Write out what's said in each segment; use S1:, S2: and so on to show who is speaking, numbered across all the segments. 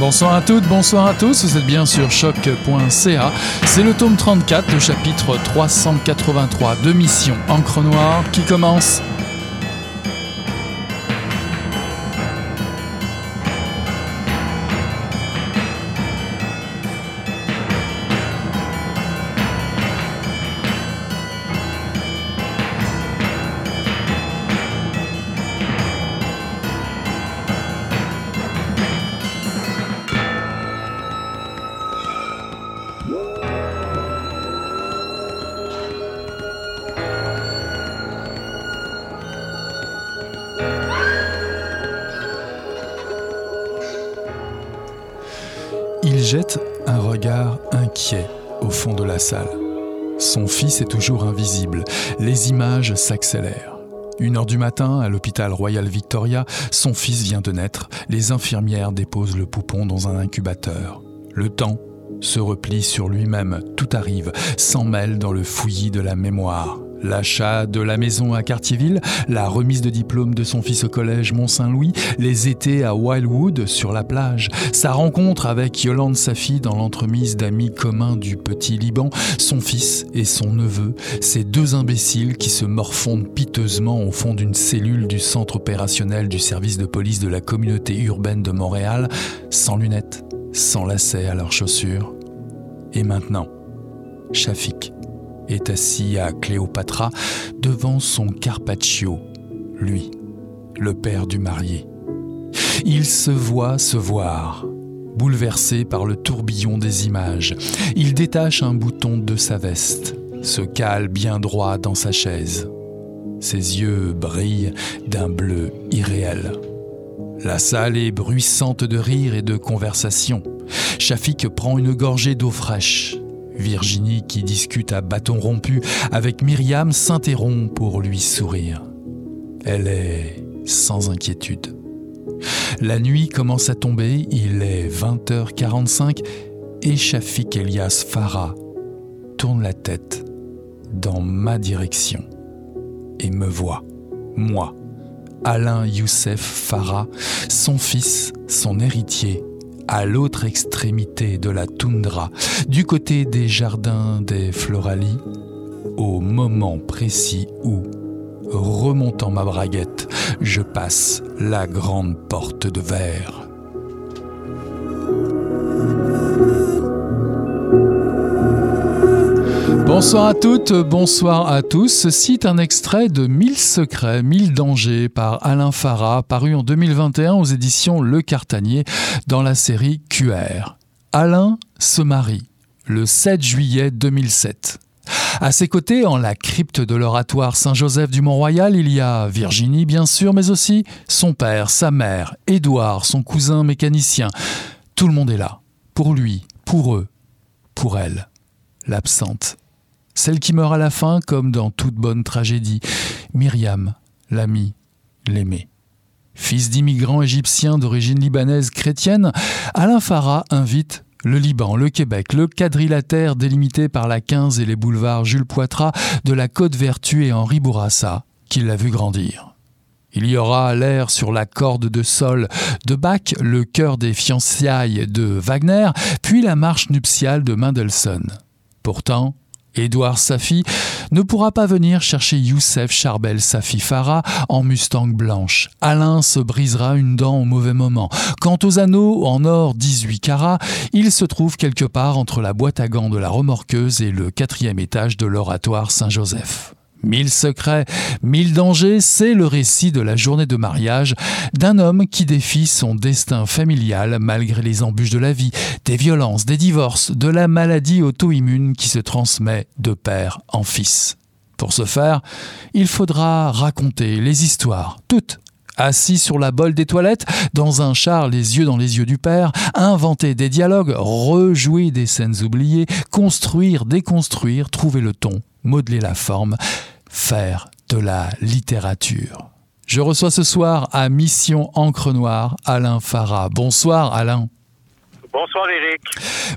S1: Bonsoir à toutes, bonsoir à tous, vous êtes bien sur choc.ca. C'est le tome 34, le chapitre 383 de Mission Encre Noire qui commence S'accélèrent. Une heure du matin, à l'hôpital Royal Victoria, son fils vient de naître. Les infirmières déposent le poupon dans un incubateur. Le temps se replie sur lui-même. Tout arrive, s'en mêle dans le fouillis de la mémoire. L'achat de la maison à Cartierville, la remise de diplôme de son fils au collège Mont-Saint-Louis, les étés à Wildwood sur la plage, sa rencontre avec Yolande Safi dans l'entremise d'amis communs du petit Liban, son fils et son neveu, ces deux imbéciles qui se morfondent piteusement au fond d'une cellule du centre opérationnel du service de police de la communauté urbaine de Montréal, sans lunettes, sans lacets à leurs chaussures. Et maintenant, Shafik est assis à Cléopatra devant son Carpaccio, lui, le père du marié. Il se voit se voir, bouleversé par le tourbillon des images. Il détache un bouton de sa veste, se cale bien droit dans sa chaise. Ses yeux brillent d'un bleu irréel. La salle est bruissante de rire et de conversation. Shafik prend une gorgée d'eau fraîche. Virginie, qui discute à bâton rompu avec Myriam, s'interrompt pour lui sourire. Elle est sans inquiétude. La nuit commence à tomber, il est 20h45 et Shafik Elias Farah tourne la tête dans ma direction et me voit, moi, Alain Youssef Farah, son fils, son héritier, à l'autre extrémité de la toundra, du côté des jardins des Floralies, au moment précis où, remontant ma braguette, je passe la grande porte de verre. Bonsoir à toutes, bonsoir à tous. Ceci est un extrait de Mille secrets, mille dangers par Alain Farah, paru en 2021 aux éditions Le Cartanier dans la série QR. Alain se marie le 7 juillet 2007. À ses côtés, en la crypte de l'oratoire Saint-Joseph du Mont-Royal, il y a Virginie, bien sûr, mais aussi son père, sa mère, Édouard, son cousin mécanicien. Tout le monde est là. Pour lui, pour eux, pour elle. L'absente celle qui meurt à la fin, comme dans toute bonne tragédie. Myriam, l'ami, l'aimé. Fils d'immigrants égyptiens d'origine libanaise chrétienne, Alain Farah invite le Liban, le Québec, le quadrilatère délimité par la 15 et les boulevards Jules Poitras de la Côte Vertu et Henri Bourassa, qui l'a vu grandir. Il y aura l'air sur la corde de sol de Bach, le cœur des fiançailles de Wagner, puis la marche nuptiale de Mendelssohn. Pourtant, Édouard Safi ne pourra pas venir chercher Youssef Charbel Safi Farah en Mustang blanche. Alain se brisera une dent au mauvais moment. Quant aux anneaux en or 18 carats, ils se trouvent quelque part entre la boîte à gants de la remorqueuse et le quatrième étage de l'oratoire Saint-Joseph. Mille secrets, mille dangers, c'est le récit de la journée de mariage d'un homme qui défie son destin familial malgré les embûches de la vie, des violences, des divorces, de la maladie auto-immune qui se transmet de père en fils. Pour ce faire, il faudra raconter les histoires, toutes, assis sur la bolle des toilettes, dans un char les yeux dans les yeux du père, inventer des dialogues, rejouer des scènes oubliées, construire, déconstruire, trouver le ton, modeler la forme, faire de la littérature. Je reçois ce soir à Mission Encre Noire Alain Farah. Bonsoir Alain.
S2: Bonsoir Eric.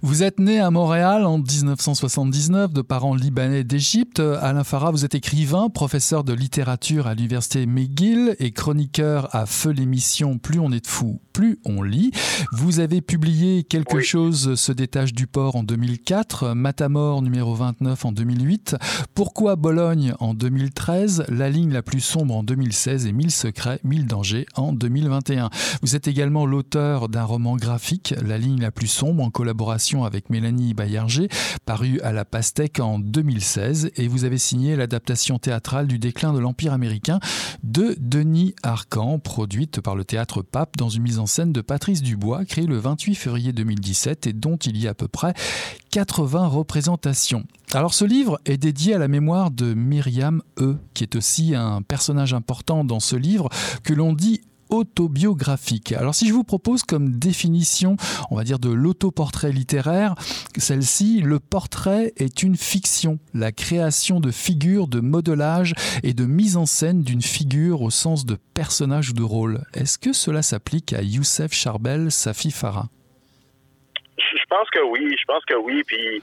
S1: Vous êtes né à Montréal en 1979 de parents libanais d'Égypte. Alain Farah, vous êtes écrivain, professeur de littérature à l'université McGill et chroniqueur à Feu l'émission Plus on est de fou, plus on lit. Vous avez publié Quelque chose se détache du port en 2004, Matamor numéro 29 en 2008, Pourquoi Bologne en 2013, La ligne la plus sombre en 2016 et Mille secrets, mille dangers en 2021. Vous êtes également l'auteur d'un roman graphique, La ligne la plus sombre, en collaboration avec Mélanie Bayerger, paru à la Pastèque en 2016, et vous avez signé l'adaptation théâtrale du déclin de l'Empire américain de Denis Arcan, produite par le théâtre Pape dans une mise en scène de Patrice Dubois, créée le 28 février 2017 et dont il y a à peu près 80 représentations. Alors ce livre est dédié à la mémoire de Myriam E, qui est aussi un personnage important dans ce livre que l'on dit autobiographique. Alors si je vous propose comme définition, on va dire de l'autoportrait littéraire, celle-ci, le portrait est une fiction, la création de figures, de modelage et de mise en scène d'une figure au sens de personnage ou de rôle. Est-ce que cela s'applique à Youssef Charbel, Safi Farah?
S2: Je pense que oui, je pense que oui, puis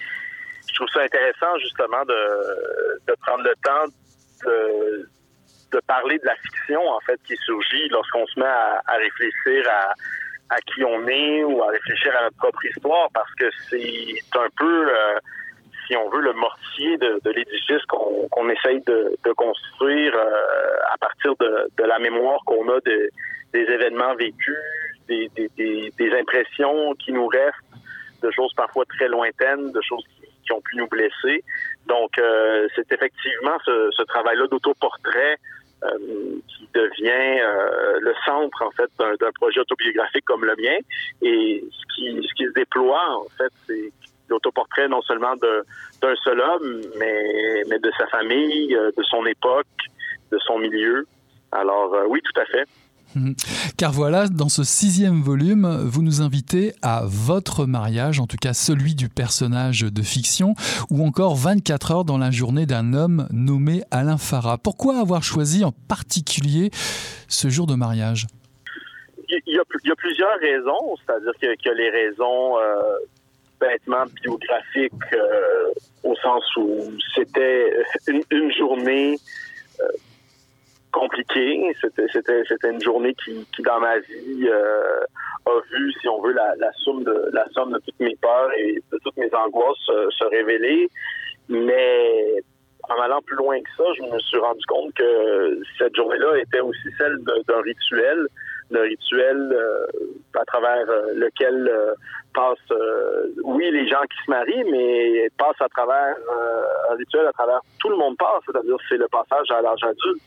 S2: je trouve ça intéressant justement de, de prendre le temps de de parler de la fiction, en fait, qui surgit lorsqu'on se met à, réfléchir à, à, qui on est ou à réfléchir à notre propre histoire, parce que c'est un peu, euh, si on veut, le mortier de, de l'édifice qu'on qu'on essaye de, construire euh, à partir de, de la mémoire qu'on a de, des événements vécus, des, des, impressions qui nous restent, de choses parfois très lointaines, de choses qui, ont pu nous blesser. Donc, euh, c'est effectivement ce, travail-là d'autoportrait qui devient euh, le centre en fait d'un projet autobiographique comme le mien. Et ce qui, ce qui se déploie en fait, c'est l'autoportrait non seulement d'un seul homme, mais, mais de sa famille, euh, de son époque, de son milieu. Alors oui, tout à fait.
S1: Mhm. Car voilà, dans ce sixième volume, vous nous invitez à votre mariage, en tout cas celui du personnage de fiction, ou encore 24 heures dans la journée d'un homme nommé Alain Farah. Pourquoi avoir choisi en particulier ce jour de mariage?
S2: Il y, a, plusieurs raisons, c'est-à-dire qu'il y, a les raisons euh, bêtement biographiques, euh, au sens où c'était une, journée euh, compliqué. C'était, c'était, une journée qui, qui dans ma vie, euh, a vu, si on veut, la, la somme de la somme de toutes mes peurs et de toutes mes angoisses euh, se révéler. Mais en allant plus loin que ça, je me suis rendu compte que cette journée-là était aussi celle d'un rituel, d'un rituel euh, à travers lequel passent, oui, les gens qui se marient, mais passent à travers un rituel à travers tout le monde passe, c'est-à-dire c'est le passage à l'âge adulte.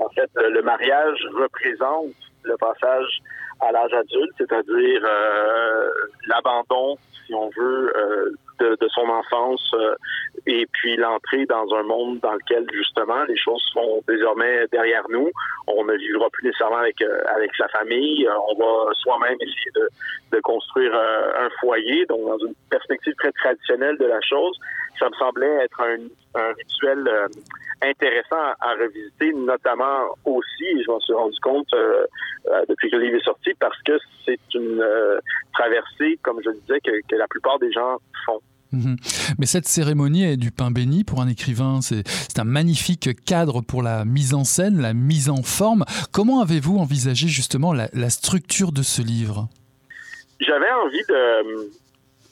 S2: En fait, euh, le mariage représente le passage à l'âge adulte, c'est-à-dire euh, l'abandon, si on veut, euh, de, de, son enfance et puis l'entrée dans un monde dans lequel justement les choses sont désormais derrière nous. On ne vivra plus nécessairement avec avec sa famille. On va soi-même essayer de, de construire un foyer, donc dans une perspective très traditionnelle de la chose. Ça me semblait être un, rituel intéressant à, revisiter, notamment aussi, je m'en suis rendu compte euh, euh, depuis que le livre est sorti, parce que c'est une euh, traversée, comme je le disais, que, la plupart des gens font.
S1: Mhm. Mais cette cérémonie est du pain béni pour un écrivain. C'est un magnifique cadre pour la mise en scène, la mise en forme. Comment avez-vous envisagé justement la, structure de ce livre?
S2: J'avais envie de,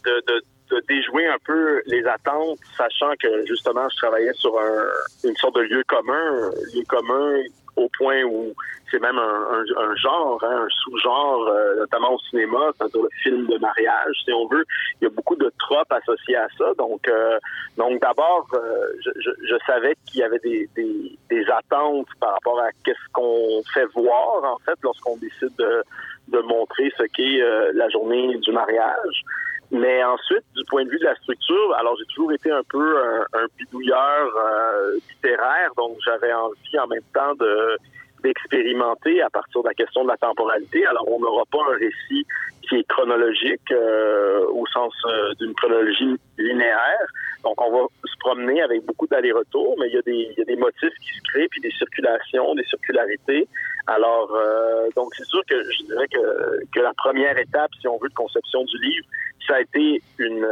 S2: de, de de déjouer un peu les attentes, sachant que justement je travaillais sur un, une sorte de lieu commun, lieu commun au point où c'est même un, genre, hein, un sous-genre, euh, notamment au cinéma, c'est-à-dire le film de mariage, si on veut. Il y a beaucoup de tropes associées à ça. Donc, euh, donc d'abord, euh, je, savais qu'il y avait des, des, des, attentes par rapport à qu'est-ce qu'on fait voir, en fait, lorsqu'on décide de, de montrer ce qu'est la journée du mariage. Mais ensuite, du point de vue de la structure, alors j'ai toujours été un peu un, un bidouilleur euh, littéraire, donc j'avais envie en même temps de d'expérimenter à partir de la question de la temporalité. Alors, on n'aura pas un récit qui est chronologique euh, au sens euh, d'une chronologie linéaire. Donc, on va se promener avec beaucoup d'allers-retours, mais il y, a des, il y a des motifs qui se créent, puis des circulations, des circularités. Alors, euh, donc, c'est sûr que je dirais que, que la première étape, si on veut, de conception du livre, ça a été une,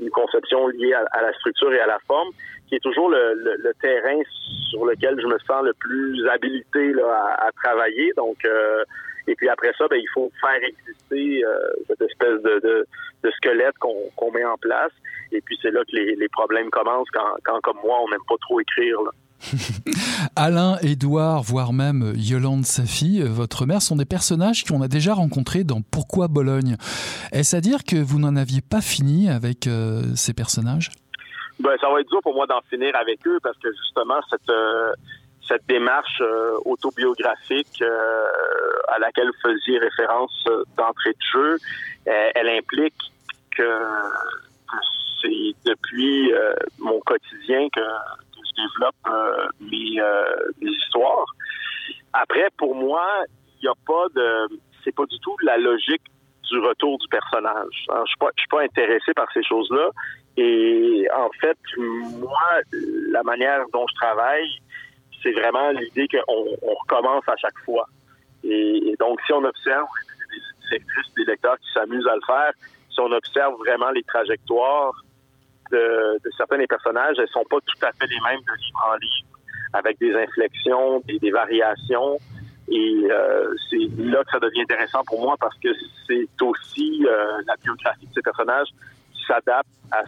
S2: une conception liée à, la structure et à la forme, qui est toujours le, le, terrain sur lequel je me sens le plus habilité là, à, travailler. Donc, et puis après ça, ben, il faut faire exister cette espèce de, de, de squelette qu'on met en place. Et puis c'est là que les, les problèmes commencent quand, quand, comme moi, on n'aime pas trop écrire. Là.
S1: Alain, Édouard, voire même Yolande, sa fille, votre mère, sont des personnages qu'on a déjà rencontrés dans Pourquoi Bologne. Est-ce à dire que vous n'en aviez pas fini avec euh, ces personnages?
S2: Ben, Ça va être dur pour moi d'en finir avec eux parce que justement, cette, euh, cette démarche euh, autobiographique à laquelle vous faisiez référence d'entrée de jeu, elle implique que, c'est depuis mon quotidien que développe euh, euh, mes, histoires. Après, pour moi, il n'y a pas de, c'est pas du tout la logique du retour du personnage. je suis pas, suis pas intéressé par ces choses-là. Et en fait, moi, la manière dont je travaille, c'est vraiment l'idée qu'on on recommence à chaque fois. Et, donc, si on observe des des lecteurs qui s'amusent à le faire, si on observe vraiment les trajectoires de, certains des personnages, elles sont pas tout à fait les mêmes de livre en livre, avec des inflexions, des, variations. Et euh, c'est là que ça devient intéressant pour moi parce que c'est aussi euh, la biographie de ces personnages qui s'adapte à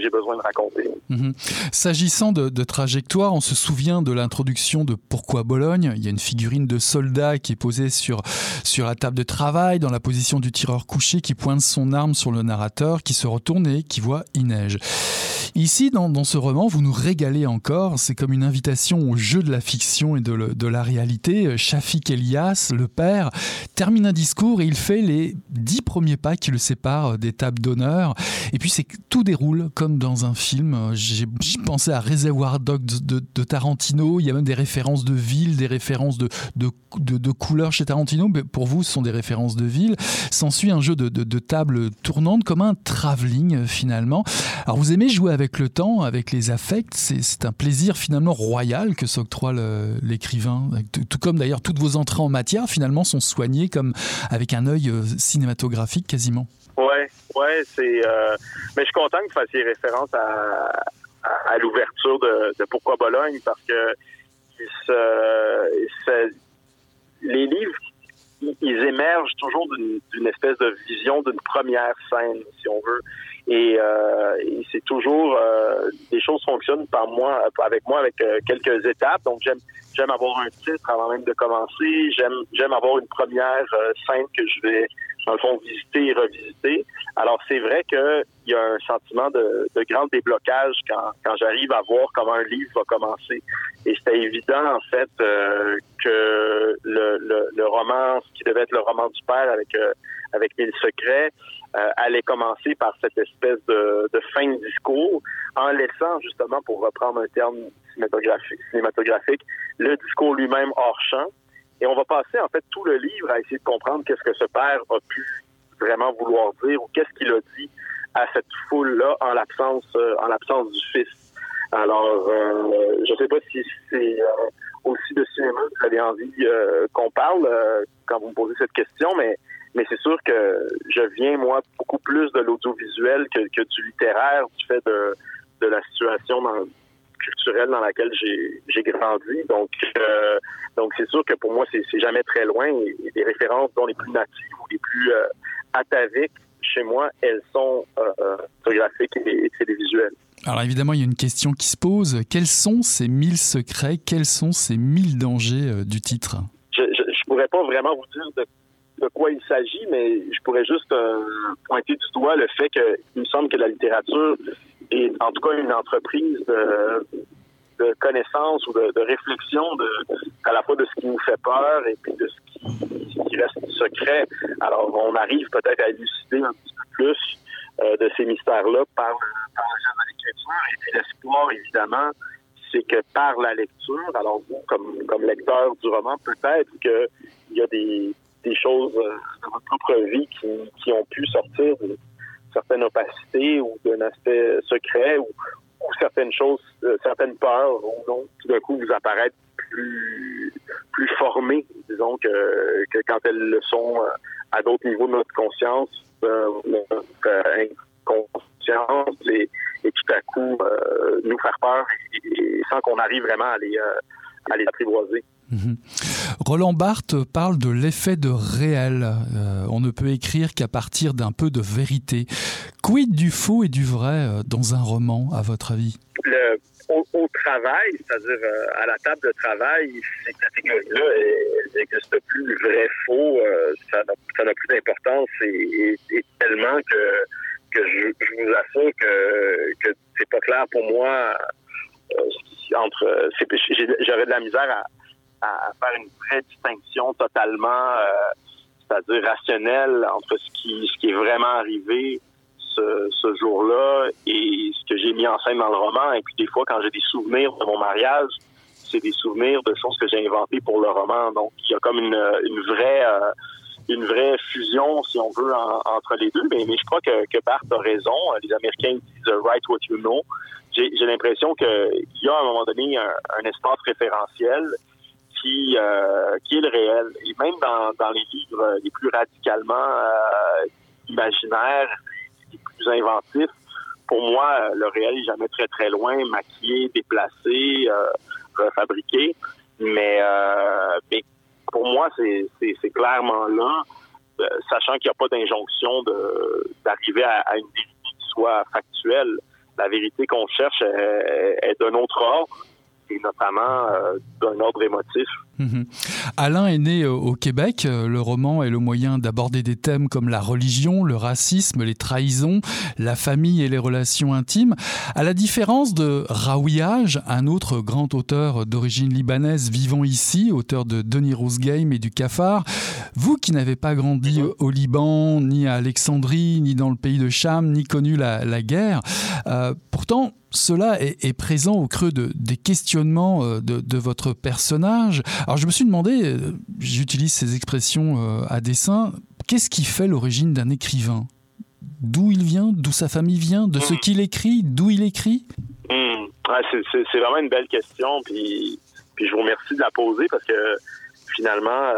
S2: j'ai besoin de raconter.
S1: Mhm. S'agissant de, trajectoire, on se souvient de l'introduction de Pourquoi Bologne Il y a une figurine de soldat qui est posée sur, sur la table de travail, dans la position du tireur couché, qui pointe son arme sur le narrateur, qui se retourne et qui voit Inej. Ici, dans, ce roman, vous nous régalez encore. C'est comme une invitation au jeu de la fiction et de, la réalité. Shafik Elias, le père, termine un discours et il fait les dix premiers pas qui le séparent des tables d'honneur. Et puis, c'est tout déroule comme dans un film. J'ai pensé à Reservoir Dogs de, Tarantino. Il y a même des références de villes, des références de, de, couleurs chez Tarantino. Mais pour vous, ce sont des références de villes. S'ensuit un jeu de, table tournante comme un travelling finalement. Alors, vous aimez jouer avec avec le temps, avec les affects. C'est un plaisir finalement royal que s'octroie l'écrivain. Tout, comme d'ailleurs toutes vos entrées en matière finalement sont soignées comme avec un œil euh, cinématographique quasiment.
S2: Ouais, ouais, c'est. Euh, mais je suis content que vous fassiez référence à, à, l'ouverture de, de, Pourquoi Bologne parce que les livres, ils émergent toujours d'une espèce de vision d'une première scène, si on veut. Euh, et, c'est toujours euh, des choses fonctionnent par moi, avec moi avec euh, quelques étapes. Donc j'aime j'aime avoir un titre avant même de commencer. J'aime j'aime avoir une première scène que je vais dans le fond visiter et revisiter. Alors c'est vrai qu'il y a un sentiment de, de grand déblocage quand, quand j'arrive à voir comment un livre va commencer. Et c'était évident en fait que le, le, le, roman, ce qui devait être le roman du père avec avec Mille secrets, euh, allait commencer par cette espèce de, de, fin de discours, en laissant justement, pour reprendre un terme cinématographique le discours lui-même hors champ. Et on va passer en fait tout le livre à essayer de comprendre qu'est-ce que ce père a pu vraiment vouloir dire ou qu'est-ce qu'il a dit à cette foule-là en l'absence euh, en l'absence du fils. Alors, euh, je ne sais pas si c'est euh, aussi de cinéma que vous avez envie qu'on parle quand vous me posez cette question, mais mais c'est sûr que je viens, moi, beaucoup plus de l'audiovisuel que, du littéraire, du fait de, de la situation culturelle dans laquelle j'ai grandi. Donc, euh, donc c'est sûr que pour moi, c'est jamais très loin. Les références, dont les plus natives ou les plus euh, ataviques, chez moi, elles sont euh, photographiques et, télévisuelles.
S1: Alors évidemment, il y a une question qui se pose. Quels sont ces mille secrets? Quels sont ces mille dangers du titre?
S2: Je ne pourrais pas vraiment vous dire de de quoi il s'agit, mais je pourrais juste euh, pointer du doigt le fait qu'il me semble que la littérature est en tout cas une entreprise de, de connaissance ou de, réflexion de, à la fois de ce qui nous fait peur et puis de ce qui, reste secret. Alors, on arrive peut-être à élucider un petit peu plus euh, de ces mystères-là par, par le de l'écriture. Et puis l'espoir, évidemment, c'est que par la lecture, alors vous, comme, comme lecteur du roman, peut-être qu'il y a des, des choses euh, de votre propre vie qui, qui ont pu sortir d'une certaine opacité ou d'un aspect secret ou, certaines choses, euh, certaines peurs ou non, tout d'un coup vous apparaître plus plus formées, disons que, que quand elles le sont euh, à d'autres niveaux de notre conscience notre inconscience et, tout à coup nous faire peur sans qu'on arrive vraiment à les, à les apprivoiser.
S1: Mhm. Roland Barthes parle de l'effet de réel. Euh, on ne peut écrire qu'à partir d'un peu de vérité. Quid du faux et du vrai euh, dans un roman, à votre avis?
S2: Au, travail, c'est-à-dire euh, à la table de travail, ces catégories-là n'existent plus. Vrai, faux, ça n'a plus d'importance et, tellement que, que je, vous assure que, que c'est pas clair pour moi entre j'aurais de la misère à à, faire une vraie distinction totalement, euh, c'est-à-dire rationnelle entre ce qui, est vraiment arrivé ce, jour-là et ce que j'ai mis en scène dans le roman. Et puis des fois, quand j'ai des souvenirs de mon mariage, c'est des souvenirs de choses que j'ai inventées pour le roman. Donc, il y a comme une, euh, vraie fusion, si on veut, entre les deux. Mais, je crois que, que Bart a raison. Les Américains disent « write what you know ». J'ai l'impression qu'il y a à un moment donné un, un espace référentiel qui, euh, qui est le réel. Et même dans, les livres les plus radicalement euh, imaginaires, les plus inventifs, pour moi, le réel est jamais très très loin, maquillé, déplacé, euh, refabriqué. Mais, euh, pour moi, c'est, clairement là, euh, sachant qu'il n'y a pas d'injonction d'arriver à, une vérité qui soit factuelle. La vérité qu'on cherche est d'un autre ordre et notamment euh, d'un ordre émotif.
S1: Mhm. Alain est né au Québec. Euh, le roman est le moyen d'aborder des thèmes comme la religion, le racisme, les trahisons, la famille et les relations intimes. À la différence de Raouillage, un autre grand auteur d'origine libanaise vivant ici, auteur de Denis Rose Game et du Cafard, vous qui n'avez pas grandi au Liban, ni à Alexandrie, ni dans le pays de Cham, ni connu la, guerre, euh, pourtant cela est, présent au creux de, des questionnements euh, de, votre personnage. Alors je me suis demandé, euh, j'utilise ces expressions euh, à dessein, qu'est-ce qui fait l'origine d'un écrivain? D'où il vient? D'où sa famille vient? De ce hmm. qu'il écrit? D'où il écrit?
S2: Hmm. C'est vraiment une belle question, puis, puis je vous remercie de la poser parce que finalement,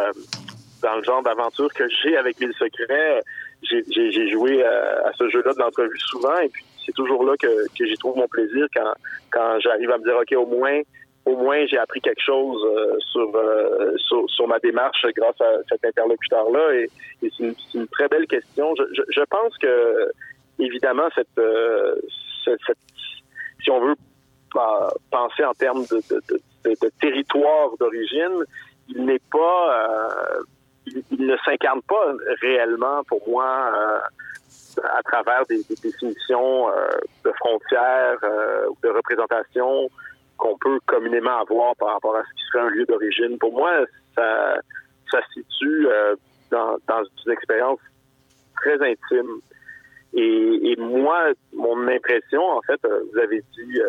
S2: dans le genre d'aventure que j'ai avec les secrets, j'ai joué à, à ce jeu-là de l'entrevue souvent, et puis c'est toujours là que, que j'y trouve mon plaisir quand, quand j'arrive à me dire, OK, au moins, au moins j'ai appris quelque chose euh, euh, sur, sur, ma démarche grâce à cet interlocuteur-là. Et, c'est une, très belle question. Je, je, pense que, évidemment, cette, euh, cette, si on veut penser en termes de, de, de, territoire d'origine, il n'est pas, il, il, ne s'incarne pas réellement pour moi à travers des, définitions euh, de frontières euh, ou de représentation qu'on peut communément avoir par rapport à ce qui serait un lieu d'origine. Pour moi, ça, ça situe euh, dans, dans une expérience très intime. Et, et, moi, mon impression, en fait, vous avez dit,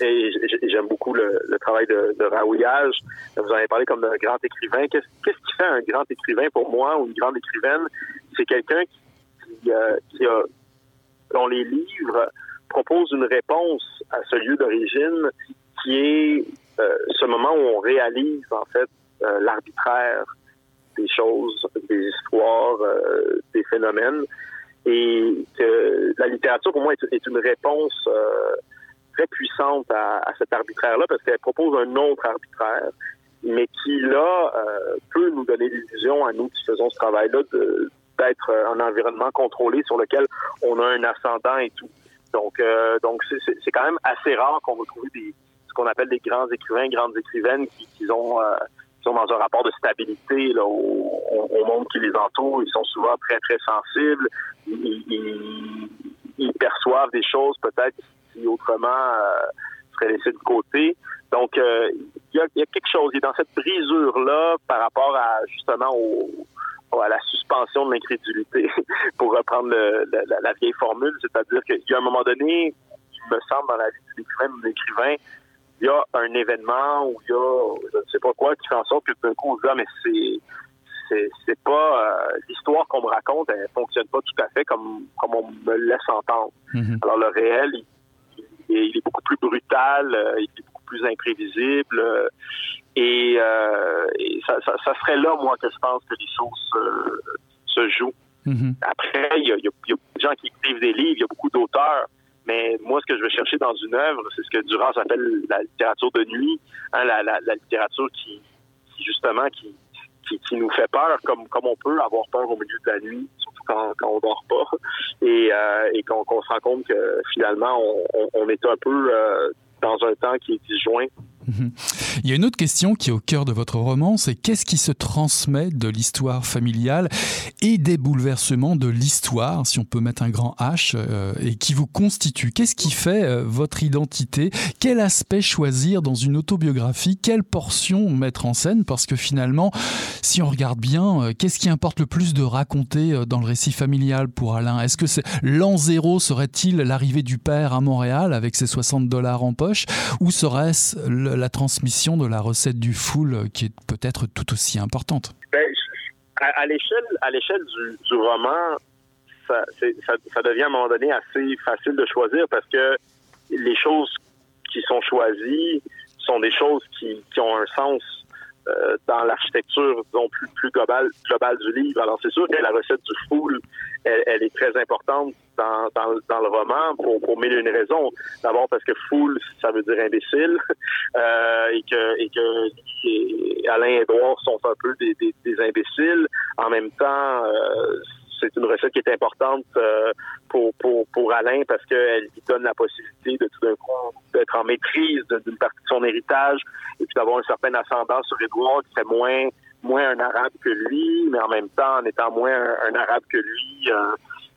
S2: et j'aime beaucoup le, le, travail de, de Raouillage, vous en avez parlé comme d'un grand écrivain. Qu'est-ce qui fait un grand écrivain pour moi ou une grande écrivaine? C'est quelqu'un qui qui, a, dont les livres proposent une réponse à ce lieu d'origine qui est euh, ce moment où on réalise en fait euh, l'arbitraire des choses, des histoires, euh, des phénomènes, et que la littérature pour moi est, une réponse très puissante à, cet arbitraire-là parce qu'elle propose un autre arbitraire, mais qui là peut nous donner l'illusion à nous qui faisons ce travail-là d'être un environnement contrôlé sur lequel on a un ascendant et tout. Donc, euh, donc c'est quand même assez rare qu'on retrouve des, ce qu'on appelle des grands écrivains, grandes écrivaines qui, qui ont, euh, sont dans un rapport de stabilité là, au, au, monde qui les entoure. Ils sont souvent très, très sensibles. Ils, ils, perçoivent des choses peut-être qui autrement euh, seraient laissées de côté. Donc, euh, il y, a, y, a, quelque chose. Il est dans cette brisure-là par rapport à justement au, à la suspension de l'incrédulité, pour reprendre la, vieille formule. C'est-à-dire qu'il y a un moment donné, il me semble, dans la vie de l'écrivain, il y a un événement où il y a, je ne sais pas quoi, qui fait en sorte que d'un coup, on se dit, ah, mais c'est, c'est, pas euh, l'histoire qu'on me raconte, elle fonctionne pas tout à fait comme, comme on me laisse entendre. Mm-hmm. Alors le réel, il, est beaucoup plus brutal, euh, il est beaucoup plus imprévisible. Euh, et, euh, ça, ça, ça, serait là, moi, que je pense que les choses se jouent. Mm-hmm. Après, il y, a, beaucoup de gens qui écrivent des livres, il y a beaucoup d'auteurs. Mais moi, ce que je veux chercher dans une œuvre, c'est ce que Duras appelle la littérature de nuit, hein, la, la, littérature qui, justement, qui, qui, nous fait peur, comme, comme on peut avoir peur au milieu de la nuit, surtout quand, quand on dort pas, et, euh, et qu'on se rend compte que finalement, on, on, est un peu euh, dans un temps qui est disjoint
S1: il y a une autre question qui est au cœur de votre roman, c'est qu'est-ce qui se transmet de l'histoire familiale et des bouleversements de l'histoire, si on peut mettre un grand H, euh, et qui vous constitue Qu'est-ce qui fait euh, votre identité? Quel aspect choisir dans une autobiographie? Quelle portion mettre en scène? Parce que finalement, si on regarde bien, euh, qu'est-ce qui importe le plus de raconter dans le récit familial pour Alain? Est-ce que l'an zéro serait-il l'arrivée du père à Montréal avec ses 60 dollars en poche? Ou serait-ce le la transmission de la recette du full euh, qui est peut-être tout aussi importante.
S2: Ben, à, l'échelle, du, roman, ça, devient à un moment donné assez facile de choisir parce que les choses qui sont choisies sont des choses qui, ont un sens euh, dans l'architecture plus, plus globale, globale du livre. Alors c'est sûr que la recette du full, elle, elle est très importante dans, dans, dans, le roman pour, pour mille et une raisons. D'abord parce que fool, ça veut dire imbécile, euh, et que et que Alain et Edouard sont un peu des, des, des imbéciles. En même temps, euh, c'est une recette qui est importante euh, pour, pour, pour Alain parce qu'elle lui donne la possibilité de tout d'un coup d'être en maîtrise d'une partie de son héritage et puis d'avoir un certain ascendant sur Edouard qui serait moins moins un arabe que lui, mais en même temps en étant moins un, arabe que lui. Euh,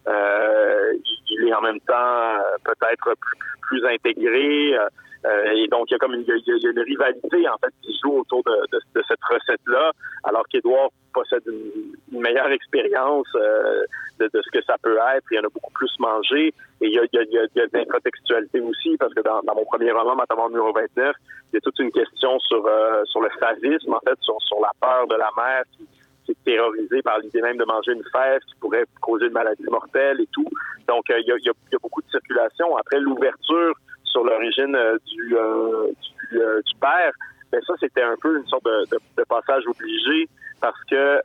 S2: euh, il est en même temps peut-être plus, plus intégré. Euh, et donc, il y a comme une, y a une rivalité en fait qui joue autour de, de, de cette recette-là, alors qu'Edouard possède une, meilleure expérience euh, de, de, ce que ça peut être. Il y en a beaucoup plus mangé. Et il y a, il y a, y a de aussi, parce que dans, dans, mon premier roman, Matamor numéro 29, il y a toute une question sur, euh, sur le phagisme, en fait, sur, sur la peur de la mère qui, qui est terrorisée par l'idée même de manger une fève qui pourrait causer une maladie mortelle et tout. Donc, il, y a, il y a beaucoup de circulation. Après, l'ouverture sur l'origine euh, du, euh, euh, du, père, ben ça c'était un peu une sorte de, passage obligé parce que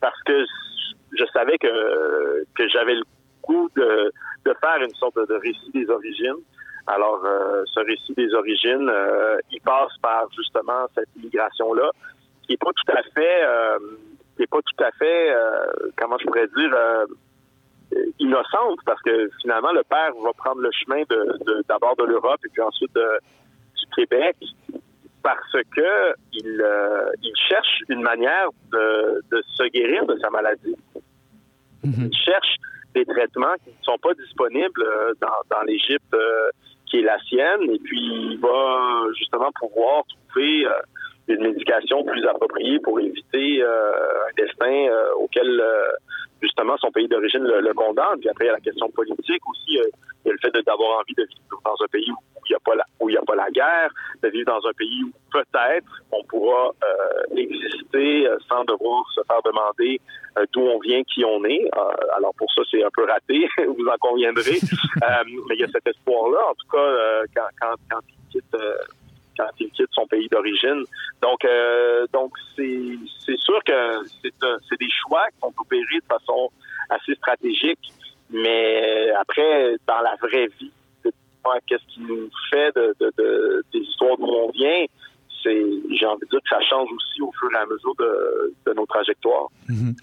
S2: parce que je savais que que j'avais le goût de, de faire une sorte de, récit des origines. Alors, ce récit des origines, il passe par justement cette immigration-là, qui est pas tout à fait, qui est pas tout à fait, comment je pourrais dire, innocente parce que finalement le père va prendre le chemin de d'abord de, l'Europe et puis ensuite du Québec parce que il, euh, il cherche une manière de, de, se guérir de sa maladie. Mm-hmm. Il cherche des traitements qui ne sont pas disponibles euh, dans, dans l'Égypte euh, qui est la sienne et puis il va justement pouvoir trouver une médication plus appropriée pour éviter un destin auquel justement son pays d'origine le, condamne. Puis après, il y a la question politique aussi. Euh, il y a le fait d'avoir envie de vivre dans un pays où il n'y a pas la, où il y a pas la guerre, de vivre dans un pays où peut-être on pourra euh, exister euh, sans devoir se faire demander d'où on vient, qui on est. alors pour ça, c'est un peu raté, vous en conviendrez. mais il y a cet espoir-là. En tout cas, quand, quand, quand il quitte quand il quitte son pays d'origine. Donc, euh, donc c'est, sûr que c'est, c'est des choix qui sont opérés de façon assez stratégique, mais après, dans la vraie vie, qu'est-ce qui nous fait de, de, des histoires d'où on vient, j'ai envie de dire que ça change aussi au fur et à mesure de, nos trajectoires.
S1: Mhm.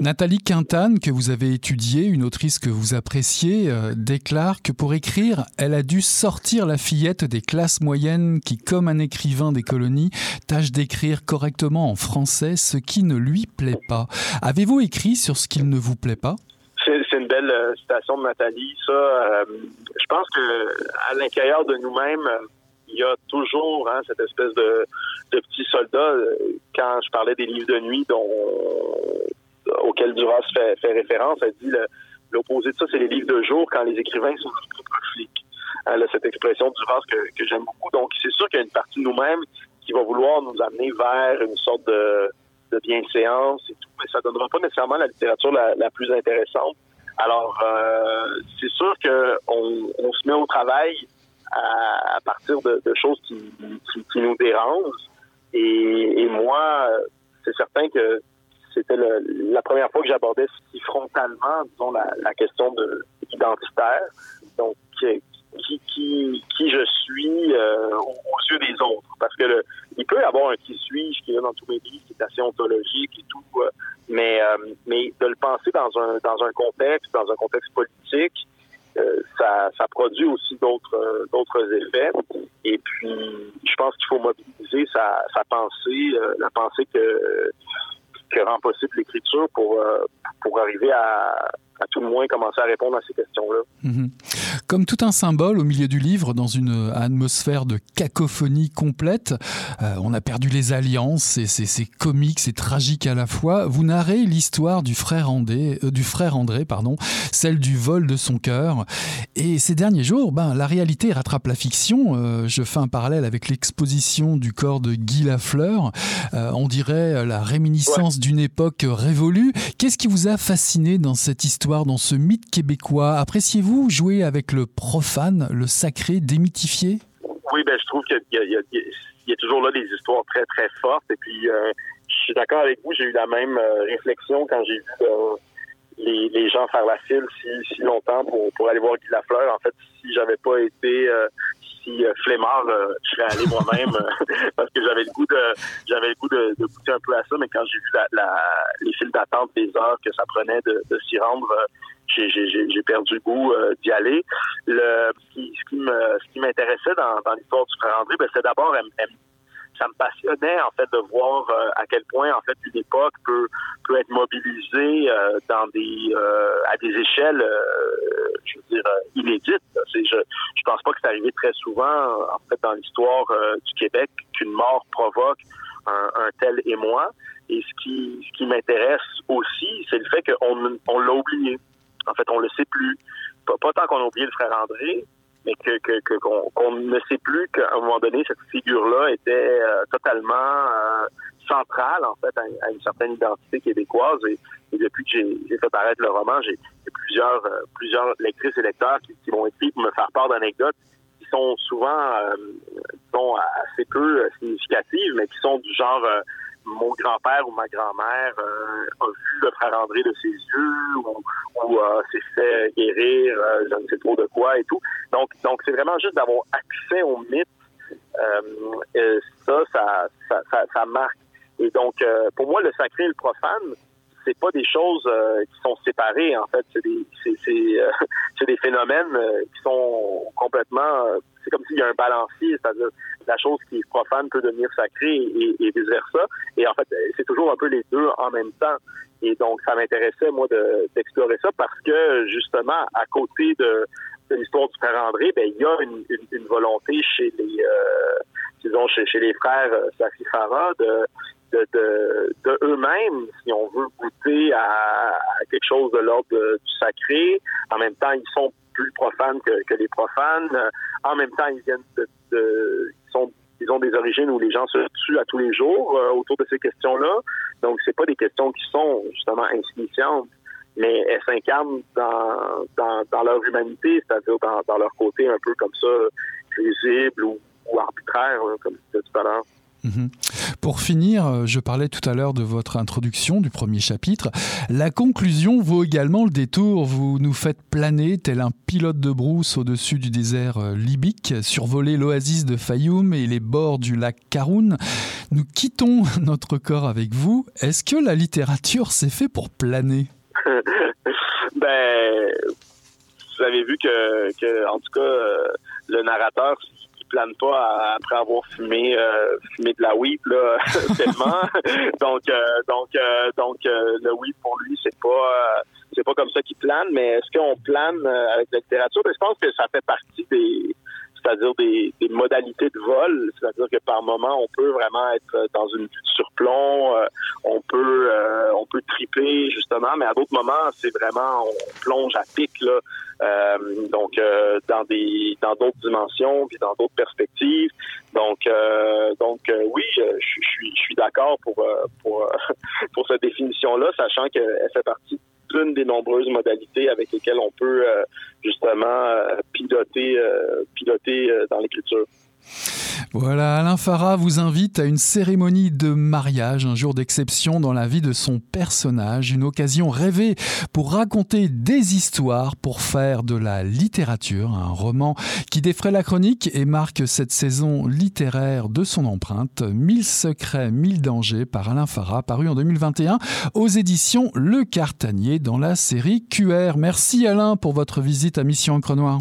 S1: Nathalie Quintane, que vous avez étudiée, une autrice que vous appréciez, euh, déclare que pour écrire, elle a dû sortir la fillette des classes moyennes qui, comme un écrivain des colonies, tâche d'écrire correctement en français ce qui ne lui plaît pas. Avez-vous écrit sur ce qu'il ne vous plaît pas?
S2: C'est une belle euh, citation de Nathalie. Ça, euh, je pense que à l'intérieur de nous-mêmes, il y a toujours hein, cette espèce de, petit soldat. Quand je parlais des livres de nuit dont auxquels Duras fait, référence, elle dit l'opposé de ça, c'est les livres de jour quand les écrivains sont leurs propres flics. Elle a cette expression de Duras que, j'aime beaucoup. Donc, c'est sûr qu'il y a une partie de nous-mêmes qui va vouloir nous amener vers une sorte de, de bienséance et tout, mais ça donnera pas nécessairement la littérature la, la plus intéressante. Alors, euh, c'est sûr qu'on on se met au travail à, partir de, choses qui, nous dérangent. Et, moi, c'est certain que c'était la première fois que j'abordais si frontalement, disons, la, la question de identitaire. Donc, qui, qui, qui je suis euh, aux, yeux des autres. Parce que le, il peut y avoir un qui suis-je qui est dans tous mes livres, qui est assez ontologique et tout, euh, mais, euh, mais de le penser dans un, dans un contexte, dans un contexte politique, ça, ça produit aussi d'autres d'autres effets. Et puis, je pense qu'il faut mobiliser sa, sa pensée, la pensée que, que rend possible l'écriture pour, pour arriver à, à tout le moins commencer à répondre à ces questions-là.
S1: Mhm. Comme tout un symbole au milieu du livre, dans une atmosphère de cacophonie complète, euh, on a perdu les alliances, c'est comique, c'est tragique à la fois. Vous narrez l'histoire du frère André, euh, du frère André, pardon, celle du vol de son cœur. Et ces derniers jours, ben, la réalité rattrape la fiction. Euh, je fais un parallèle avec l'exposition du corps de Guy Lafleur. on dirait la réminiscence d'une époque révolue. Qu'est-ce qui vous a fasciné dans cette histoire dans ce mythe québécois. Appréciez-vous jouer avec le profane, le sacré, démythifié?
S2: Oui, ben, je trouve qu'il y, a toujours là des histoires très, très fortes. Et puis, euh, je suis d'accord avec vous, j'ai eu la même euh, réflexion quand j'ai vu euh, les, gens faire la file si, longtemps pour, pour aller voir Guy Lafleur. En fait, si j'avais pas été si flemmard, je serais allé moi-même parce que j'avais le goût de j'avais le goût de, goûter un peu à ça, mais quand j'ai vu la, les files d'attente des heures que ça prenait de, s'y rendre, j'ai perdu goût d'y aller. Le, ce qui, m'intéressait dans, l'histoire du frère André, ben, c'est d'abord ça me passionnait en fait de voir euh, à quel point en fait une époque peut peut être mobilisée euh, dans des euh, à des échelles je veux dire inédites. je je pense pas que c'est arrivé très souvent en fait dans l'histoire du Québec qu'une mort provoque un, tel émoi. Et ce qui ce qui m'intéresse aussi, c'est le fait qu'on on l'a oublié. En fait, on le sait plus. Pas, pas tant qu'on a oublié le frère André, mais que qu'on ne sait plus qu'à un moment donné cette figure-là était euh, totalement euh, centrale en fait à, une certaine identité québécoise. Et, depuis que j'ai fait paraître le roman, j'ai plusieurs euh, plusieurs lectrices et lecteurs qui, qui m'ont écrit pour me faire part d'anecdotes qui sont souvent sont assez peu significatives, mais qui sont du genre mon grand-père ou ma grand-mère euh, a vu le frère André de ses yeux ou, euh, s'est fait guérir, euh, je ne sais trop de quoi et tout. Donc, donc c'est vraiment juste d'avoir accès au mythe. ça, ça, ça, ça, ça, marque. Et donc, pour moi, le sacré et le profane, c'est pas des choses qui sont séparées. En fait, c'est des, c'est, des phénomènes qui sont complètement. c'est comme s'il y a un balancier, c'est-à-dire la chose qui est profane peut devenir sacrée et, vice versa. Et en fait, c'est toujours un peu les deux en même temps. Et donc, ça m'intéressait, moi, d'explorer ça parce que, justement, à côté de, l'histoire du frère André, ben, il y a une, volonté chez les, euh, disons, chez, les frères euh, Safi Farah de, de, eux-mêmes, si on veut goûter à, quelque chose de l'ordre du sacré. En même temps, ils sont plus profanes que, les profanes. En même temps, ils viennent de, ils ont des origines où les gens se tuent à tous les jours euh, autour de ces questions-là. Donc, c'est pas des questions qui sont justement insignifiantes, mais elles s'incarnent dans, leur humanité, c'est-à-dire dans, leur côté un peu comme ça, visible ou, arbitraire, comme je disais tout à l'heure.
S1: Mhm. Pour finir, euh, je parlais tout à l'heure de votre introduction du premier chapitre. La conclusion vaut également le détour. Vous nous faites planer tel un pilote de brousse au-dessus du désert euh, libyque, survoler l'oasis de Fayoum et les bords du lac Karoun. Nous quittons notre corps avec vous. Est-ce que la littérature s'est fait pour planer?
S2: Ben, vous avez vu que, en tout cas, euh, le narrateur plane pas après avoir fumé euh, fumé de la weed là tellement. donc euh, donc euh, donc le weed pour lui c'est pas c'est pas comme ça qu'il plane, mais est-ce qu'on plane avec la littérature? Je pense que ça fait partie des c'est-à-dire des, des, modalités de vol, c'est-à-dire que par moment on peut vraiment être dans une surplomb, on peut on peut triper justement, mais à d'autres moments c'est vraiment on plonge à pic là, euh, donc euh, dans des dans d'autres dimensions puis dans d'autres perspectives. Donc euh, donc oui, je suis je suis d'accord pour pour pour cette définition là, sachant qu'elle fait partie d'une des nombreuses modalités avec lesquelles on peut justement piloter piloter dans l'écriture.
S1: Voilà, Alain Farah vous invite à une cérémonie de mariage, un jour d'exception dans la vie de son personnage, une occasion rêvée pour raconter des histoires, pour faire de la littérature, un roman qui défraie la chronique et marque cette saison littéraire de son empreinte, Mille secrets, mille dangers par Alain Farah, paru en 2021 aux éditions Le Cartanier dans la série QR. Merci Alain pour votre visite à Mission Encre.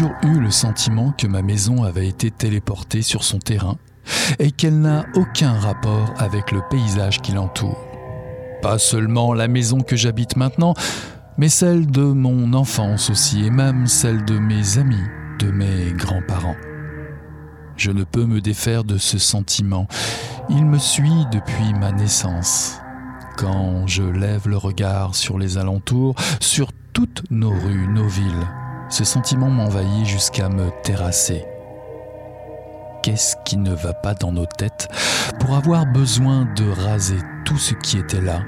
S1: Toujours eu le sentiment que ma maison avait été téléportée sur son terrain et qu'elle n'a aucun rapport avec le paysage qui l'entoure. Pas seulement la maison que j'habite maintenant, mais celle de mon enfance aussi et même celle de mes amis, de mes grands-parents. Je ne peux me défaire de ce sentiment. Il me suit depuis ma naissance. Quand je lève le regard sur les alentours, sur toutes nos rues, nos villes, ce sentiment m'envahit jusqu'à me terrasser. Qu'est-ce qui ne va pas dans nos têtes pour avoir besoin de raser tout ce qui était là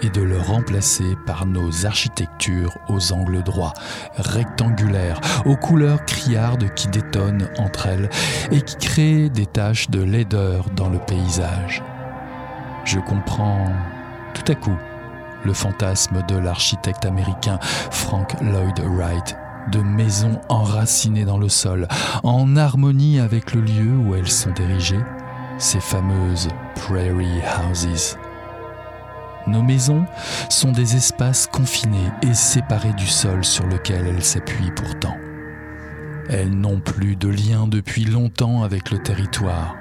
S1: et de le remplacer par nos architectures aux angles droits, rectangulaires, aux couleurs criardes qui détonnent entre elles et qui créent des taches de laideur dans le paysage. Je comprends tout à coup le fantasme de l'architecte américain Frank Lloyd Wright de maisons enracinées dans le sol, en harmonie avec le lieu où elles sont érigées, ces fameuses prairie houses. Nos maisons sont des espaces confinés et séparés du sol sur lequel elles s'appuient pourtant. Elles n'ont plus de lien depuis longtemps avec le territoire.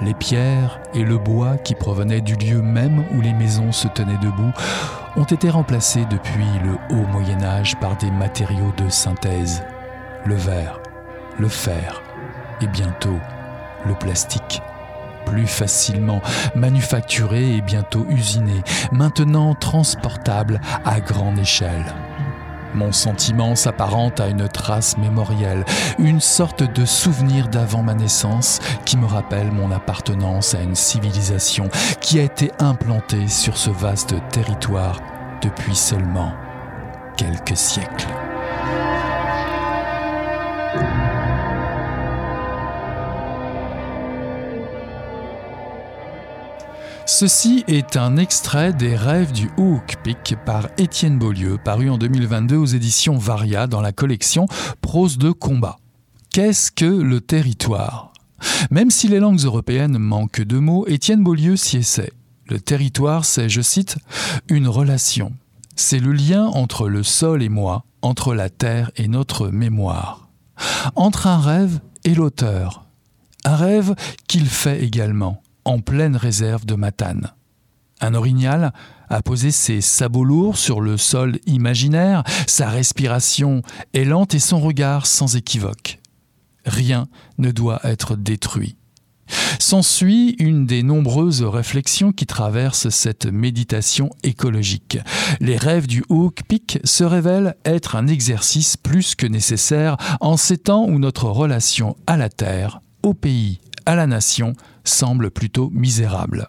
S1: Les pierres et le bois qui provenaient du lieu même où les maisons se tenaient debout ont été remplacés depuis le haut Moyen Âge par des matériaux de synthèse, le verre, le fer et bientôt le plastique. Plus facilement manufacturé et bientôt usiné, maintenant transportable à grande échelle. Mon sentiment s'apparente à une trace mémorielle, une sorte de souvenir d'avant ma naissance qui me rappelle mon appartenance à une civilisation qui a été implantée sur ce vaste territoire depuis seulement quelques siècles. Ceci est un extrait des Rêves du Hook par Étienne Beaulieu, paru en 2022 aux éditions Varia dans la collection Prose de combat. Qu'est-ce que le territoire? Même si les langues européennes manquent de mots, Étienne Beaulieu s'y essaie. Le territoire, c'est, je cite, une relation. C'est le lien entre le sol et moi, entre la terre et notre mémoire. Entre un rêve et l'auteur. Un rêve qu'il fait également en pleine réserve de Matane. Un orignal a posé ses sabots lourds sur le sol imaginaire, sa respiration est lente et son regard sans équivoque. Rien ne doit être détruit. S'ensuit une des nombreuses réflexions qui traversent cette méditation écologique. Les rêves du Hawk Peak se révèlent être un exercice plus que nécessaire en ces temps où notre relation à la Terre, au pays, à la nation semble plutôt misérable.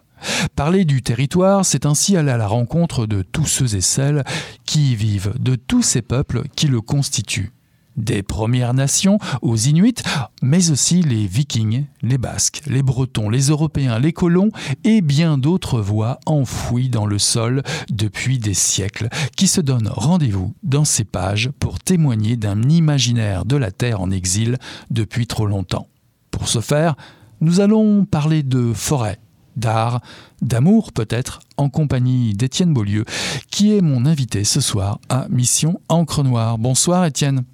S1: Parler du territoire, c'est ainsi aller à la rencontre de tous ceux et celles qui y vivent, de tous ces peuples qui le constituent. Des Premières Nations aux Inuits, mais aussi les Vikings, les Basques, les Bretons, les Européens, les colons et bien d'autres voix enfouies dans le sol depuis des siècles qui se donnent rendez-vous dans ces pages pour témoigner d'un imaginaire de la Terre en exil depuis trop longtemps. Pour ce faire, nous allons parler de forêt, d'art, d'amour peut-être, en compagnie d'Étienne Beaulieu, qui est mon invité ce soir à Mission Encre Noire. Bonsoir Étienne.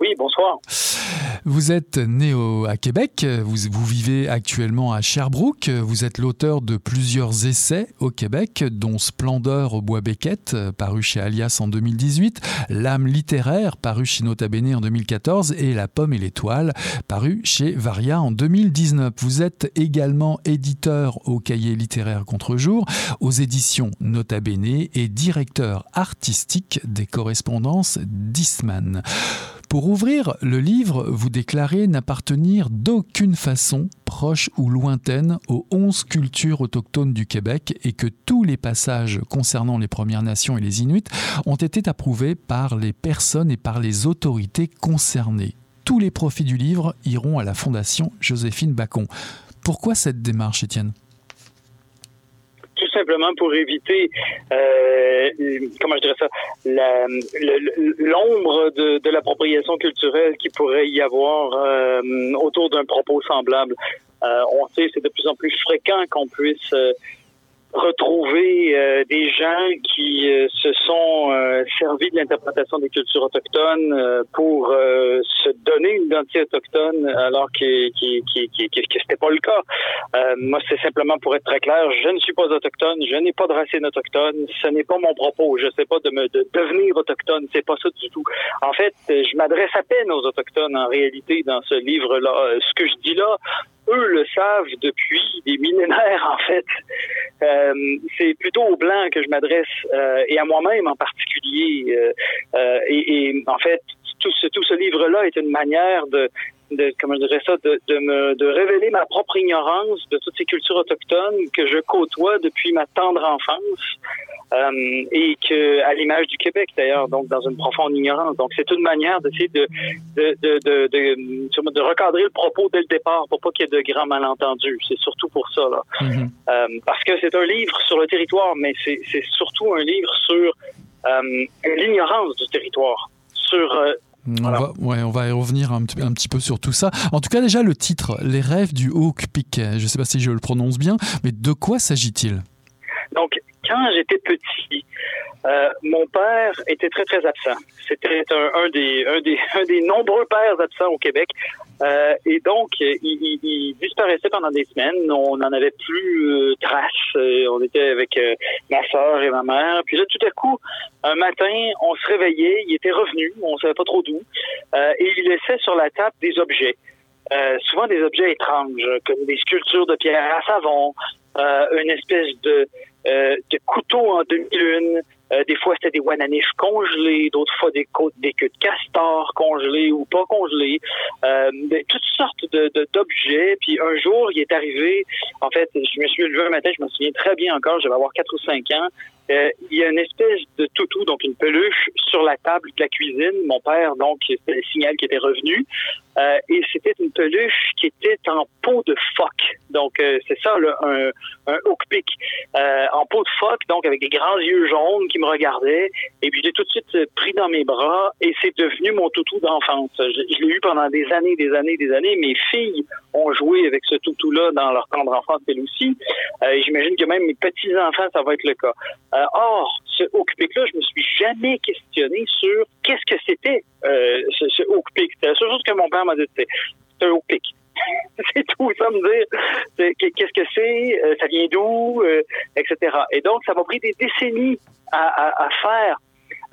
S3: Oui, bonsoir.
S1: Vous êtes né à Québec, vous, vous, vivez actuellement à Sherbrooke, vous êtes l'auteur de plusieurs essais au Québec, dont Splendeur au bois Beckett, paru chez Alias en 2018, L'âme littéraire, paru chez Nota Bene en 2014, et La pomme et l'étoile, paru chez Varia en 2019. Vous êtes également éditeur au cahier littéraire Contre-jour, aux éditions Nota Bene, et directeur artistique des correspondances d'Isman. Pour ouvrir le livre, vous déclarez n'appartenir d'aucune façon, proche ou lointaine, aux onze cultures autochtones du Québec et que tous les passages concernant les Premières Nations et les Inuits ont été approuvés par les personnes et par les autorités concernées. Tous les profits du livre iront à la Fondation Joséphine Bacon. Pourquoi cette démarche, Étienne?
S3: Simplement pour éviter, euh, comment je dirais ça, l'ombre de, de l'appropriation culturelle qui pourrait y avoir euh, autour d'un propos semblable. Euh, on sait c'est de plus en plus fréquent qu'on puisse retrouver euh, des gens qui euh, se sont euh, servis de l'interprétation des cultures autochtones pour se donner une identité autochtone alors que, qui, qui, qui, que c'était pas le cas. moi, c'est simplement pour être très clair, je ne suis pas autochtone, je n'ai pas de racine autochtone, ce n'est pas mon propos. Je sais pas de me de devenir autochtone, c'est pas ça du tout. En fait, je m'adresse à peine aux autochtones en réalité dans ce livre-là. Ce que je dis là, eux le savent depuis des millénaires, en fait. Euh, c'est plutôt aux Blancs que je m'adresse, euh, et à moi-même en particulier. Euh, et, et, en fait, tout ce, tout ce livre-là est une manière de, de comment je dirais ça, de, de, me de révéler ma propre ignorance de toutes ces cultures autochtones que je côtoie depuis ma tendre enfance euh, et que à l'image du Québec d'ailleurs, donc dans une profonde ignorance. Donc c'est une manière d'essayer de de, de, de, de, de recadrer le propos dès le départ pour pas qu'il y ait de grands malentendus. C'est surtout pour ça là, mm-hmm. euh, parce que c'est un livre sur le territoire, mais c'est surtout un livre sur euh, l'ignorance du territoire, sur
S1: on, va, ouais, on va y revenir un, un, petit peu sur tout ça. En tout cas, déjà le titre, Les rêves du Hawk Peak. Je ne sais pas si je le prononce bien, mais de quoi s'agit-il?
S3: Donc, quand j'étais petit, euh, mon père était très très absent. C'était un, des, un, des, un des nombreux pères absents au Québec. Euh, et donc, il, disparaissait pendant des semaines. On n'en avait plus euh, trace. on était avec ma soeur et ma mère. Puis là, tout à coup, un matin, on se réveillait. Il était revenu. On savait pas trop d'où. et il laissait sur la table des objets. souvent des objets étranges, comme des sculptures de pierre à savon, une espèce de, de couteau en demi-lune, euh, des fois, c'était des wananifs congelés, d'autres fois des côtes, des queues de castor congelées ou pas congelées, euh, toutes sortes d'objets. Puis un jour, il est arrivé, en fait, je me suis levé un matin, je me souviens très bien encore, je vais avoir 4 ou 5 ans, euh, il y a une espèce de toutou, donc une peluche, sur la table de la cuisine. Mon père, donc, c'était le signal qui était revenu. Et c'était une peluche qui était en peau de phoque. Donc, c'est ça, là, un, un hook pick. en peau de phoque, donc avec des grands yeux jaunes qui me regardaient. Et puis, j'ai tout de suite pris dans mes bras et c'est devenu mon toutou d'enfance. Je, je l'ai eu pendant des années, des années, des années. Mes filles ont joué avec ce toutou-là dans leur camp d'enfance, elles aussi. et j'imagine que même mes petits-enfants, ça va être le cas. Euh, or, ce Hawk-Pick-là, je me suis jamais questionné sur qu'est-ce que c'était euh, ce, ce Hawk-Pick. C'est la seule chose que mon père m'a dit, c'est un Hawk-Pick. c'est tout ça me dire qu'est-ce que c'est, euh, ça vient d'où, etc. Et donc, ça m'a pris des décennies à, à faire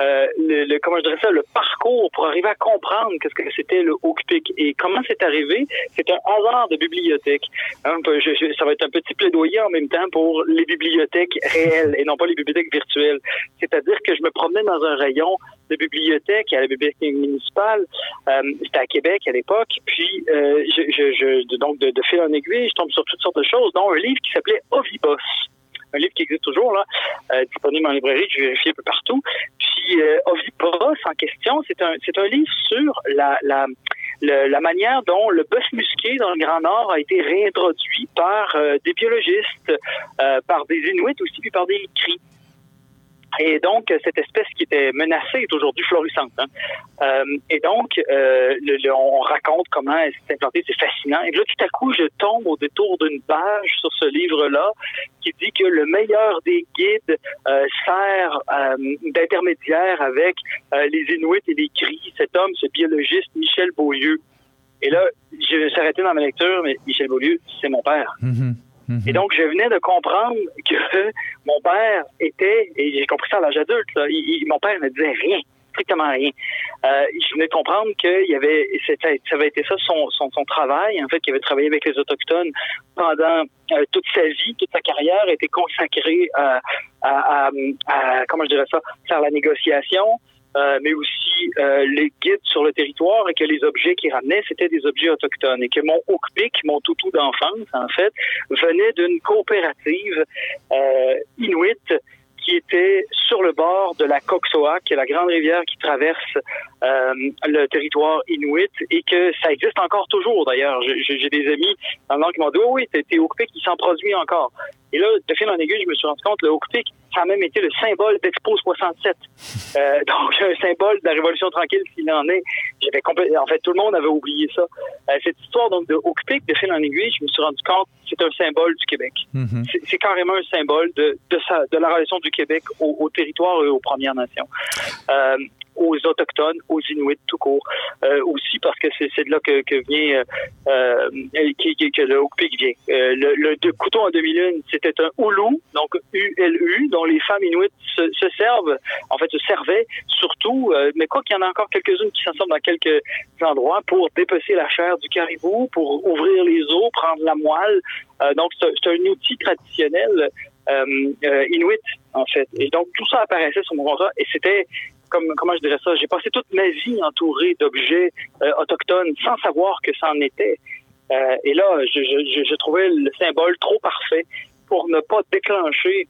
S3: euh, le, comment je dirais ça, le parcours pour arriver à comprendre qu'est-ce que c'était le Pick et comment c'est arrivé. C'est un hasard de bibliothèque. Hein, ça va être un petit plaidoyer en même temps pour les bibliothèques réelles et non pas les bibliothèques virtuelles. C'est-à-dire que je me promenais dans un rayon de bibliothèque à la bibliothèque municipale. Euh, C'était à Québec à l'époque. Puis, euh, je, je, donc, de, de fil en aiguille, je tombe sur toutes sortes de choses, dont un livre qui s'appelait Ovibos un livre qui existe toujours, là, euh, disponible en librairie, que j'ai vérifié un peu partout. Puis euh, Ovipos en question, c'est un, c'est un livre sur la, la, la manière dont le bœuf musqué dans le Grand Nord a été réintroduit par euh, des biologistes, euh, par des Inuits aussi, puis par des cris. Et donc, cette espèce qui était menacée est aujourd'hui florissante. Hein. Euh, et donc, euh, on raconte comment elle s'est implantée, c'est fascinant. Et là, tout à coup, je tombe au détour d'une page sur ce livre-là qui dit que le meilleur des guides euh, sert d'intermédiaire avec les Inuits et les Cris. Cet homme, ce biologiste Michel Beaulieu. Et là, je vais s'arrêter dans ma lecture, mais Michel Beaulieu, c'est mon père.
S1: Mhm.
S3: Et donc, je venais de comprendre que mon père était, et j'ai compris ça à l'âge adulte, là, mon père ne disait rien, strictement rien. Euh, je venais de comprendre qu'il y avait, ça avait été ça son, travail, en fait, qu'il avait travaillé avec les Autochtones pendant euh, toute sa vie, toute sa carrière était à, à- comment je dirais ça, faire la négociation, euh, mais aussi euh, les guides sur le territoire et que les objets qu'il ramenait, c'était des objets autochtones. Et que mon Hookpick, mon toutou d'enfance, en fait, venait d'une coopérative euh, inuite qui était sur le bord de la Coxoa, qui est la grande rivière qui traverse euh, le territoire inuit et que ça existe encore toujours d'ailleurs. J'ai- des amis dans le Nord qui m'ont dit, oh oui, t'es t'es Hookpick, il s'en produit encore. Et là, de fil en aiguille, je me suis rendu compte, le Hookpick, ça a même été le symbole d'Expo 67. Euh, donc, un symbole de la Révolution tranquille, s'il en est. J'avais En fait, tout le monde avait oublié ça. Euh, cette histoire donc de Hookpick, de fil en aiguille, je me suis rendu compte, c'est un symbole du Québec.
S1: Mhm.
S3: C'est- C'est carrément un symbole de, de, sa, de la relation du Québec au, au territoire et aux Premières Nations. Euh, aux Autochtones, aux Inuits tout court. Euh, aussi parce que c'est de là que, vient, euh, euh, qui- que le Hookpick vient. Euh, le, le couteau en demi-lune, c'était un Oulu, donc U-L-U, dont les femmes Inuits se, se servent, en fait se servaient surtout, mais quoi qu'il y en a encore quelques-unes qui s'en sortent dans quelques endroits pour dépecer la chair du caribou, pour ouvrir les os, prendre la moelle. Donc c'est un- outil traditionnel inuit, en fait. Et donc, tout ça apparaissait sur mon contrat et c'était, comme comment je dirais ça, j'ai passé toute ma vie entouré d'objets euh, autochtones sans savoir que ça en était. Euh, et là, je, je, je trouvais le symbole trop parfait pour ne pas déclencher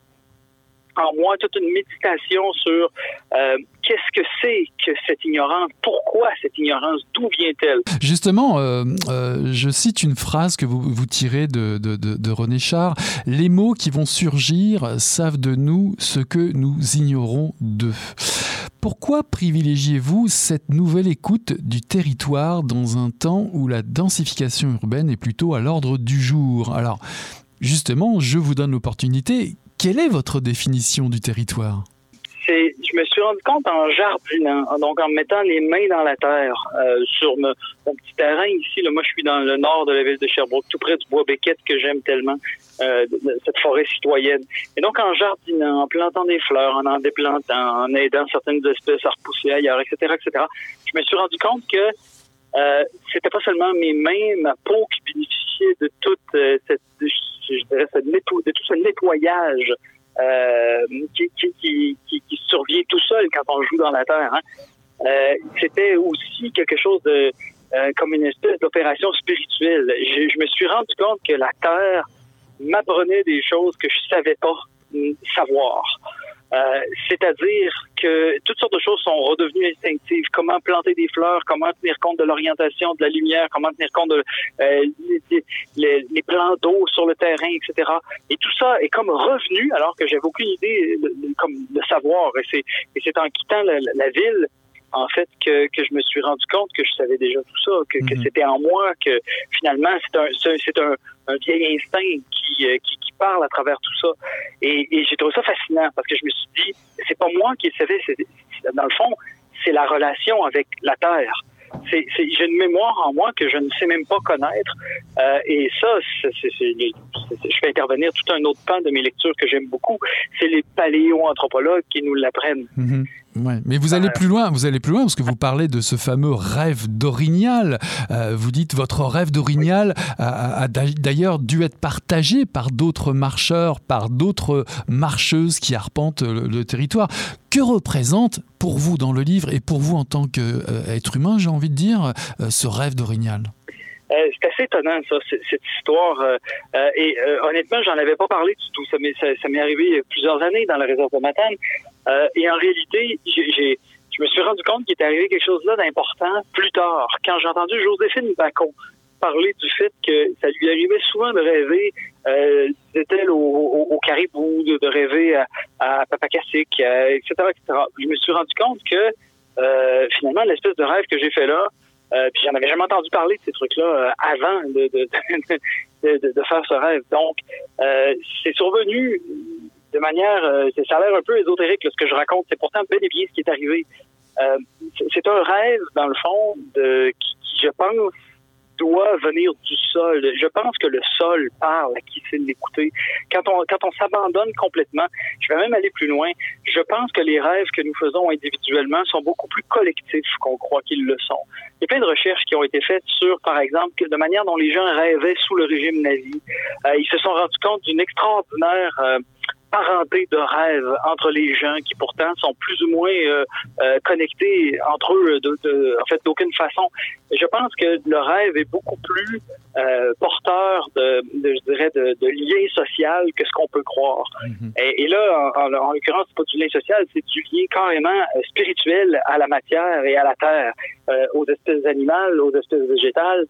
S3: en moi toute une méditation sur euh, qu'est-ce que c'est que cette ignorance, pourquoi cette ignorance, d'où vient-elle?
S1: Justement, euh, euh, je cite une phrase que vous, tirez de, de René Char. Les mots qui vont surgir savent de nous ce que nous ignorons d'eux. Pourquoi privilégiez-vous cette nouvelle écoute du territoire dans un temps où la densification urbaine est plutôt à l'ordre du jour? Alors, justement, je vous donne l'opportunité. Quelle est votre définition du territoire?
S3: Je me suis rendu compte en jardinant, donc en mettant les mains dans la terre euh, sur me, mon petit terrain ici. Moi, je suis dans le nord de la ville de Sherbrooke, tout près du bois Béquette que j'aime tellement, euh, cette forêt citoyenne. Et donc, en jardinant, en plantant des fleurs, en en déplantant, en aidant certaines espèces à repousser ailleurs, etc., etc., je me suis rendu compte que euh, c'était pas seulement mes mains, ma peau qui bénéficiait de toute euh, cette, de tout ce nettoyage euh, qui, qui survient tout seul quand on joue dans la terre. Hein. Euh, c'était aussi quelque chose de euh, comme une espèce d'opération spirituelle. Je, je me suis rendu compte que la terre m'apprenait des choses que je savais pas mm, savoir. Euh, C'est-à-dire que toutes sortes de choses sont redevenues instinctives. Comment planter des fleurs, comment tenir compte de l'orientation de la lumière, comment tenir compte de euh, les, les, les plans d'eau sur le terrain, etc. Et tout ça est comme revenu alors que j'avais aucune idée de, de- comme de savoir. Et c'est et c'est en quittant la, la- ville en fait que, que je me suis rendu compte que je savais déjà tout ça, que, que
S1: Mhm.
S3: c'était en moi, que finalement c'est un c'est un, un vieil instinct qui, euh, qui qui parle à travers tout ça. Et, et j'ai trouvé ça fascinant parce que je me suis dit c'est pas moi qui le savais, dans le fond c'est la relation avec la terre. C'est, c'est- j'ai une mémoire en moi que je ne sais même pas connaître. Euh, et ça, je fais intervenir tout un autre pan de mes lectures que j'aime beaucoup. C'est les paléo-anthropologues qui nous l'apprennent.
S1: Mhm. Ouais. Mais vous allez plus loin, vous allez plus loin parce que vous parlez de ce fameux rêve d'orignal. Euh, vous dites votre rêve d'orignal a, d'ailleurs dû être partagé par d'autres marcheurs, par d'autres marcheuses qui arpentent le, le territoire. Que représente pour vous dans le livre et pour vous en tant qu'être humain, j'ai envie de dire, euh, ce rêve d'orignal?
S3: Euh, c'est assez étonnant, ça, cette histoire. euh, euh, et euh, honnêtement, j'en avais pas parlé du tout. Ça m'est, ça, m'est arrivé plusieurs années dans la réserve de Matane. Euh, et en réalité, j'ai, j'ai- je me suis rendu compte qu'il était arrivé quelque chose là d'important plus tard, quand j'ai entendu Joséphine Bacon parler du fait que ça lui arrivait souvent de rêver, euh, disait-elle, au, au, caribou, de, rêver à, à Papacassic, etc., etc. Je me suis rendu compte que euh, finalement, l'espèce de rêve que j'ai fait là, euh, puis j'en avais jamais entendu parler de ces trucs-là euh, avant de, de, de, de, faire ce rêve. Donc, euh, c'est survenu de manière, euh, ça a l'air un peu ésotérique ce que je raconte. C'est pourtant bel et bien ce qui est arrivé. Euh, c'est un rêve dans le fond de qui, qui je pense doit venir du sol. Je pense que le sol parle à qui sait l'écouter. Quand on, quand on s'abandonne complètement, je vais même aller plus loin, je pense que les rêves que nous faisons individuellement sont beaucoup plus collectifs qu'on croit qu'ils le sont. Il y a plein de recherches qui ont été faites sur, par exemple, de manière dont les gens rêvaient sous le régime nazi. Euh, ils se sont rendus compte d'une extraordinaire... Euh, parenté de rêve entre les gens qui pourtant sont plus ou moins euh, euh, connectés entre eux de, de, en fait d'aucune façon. Je pense que le rêve est beaucoup plus euh, porteur de, de, je dirais de, de lien social que ce qu'on peut croire. Mhm. et, et, là, en, en, l'occurrence, c'est pas du lien social, c'est du lien carrément spirituel à la matière et à la terre, aux espèces animales, aux espèces végétales.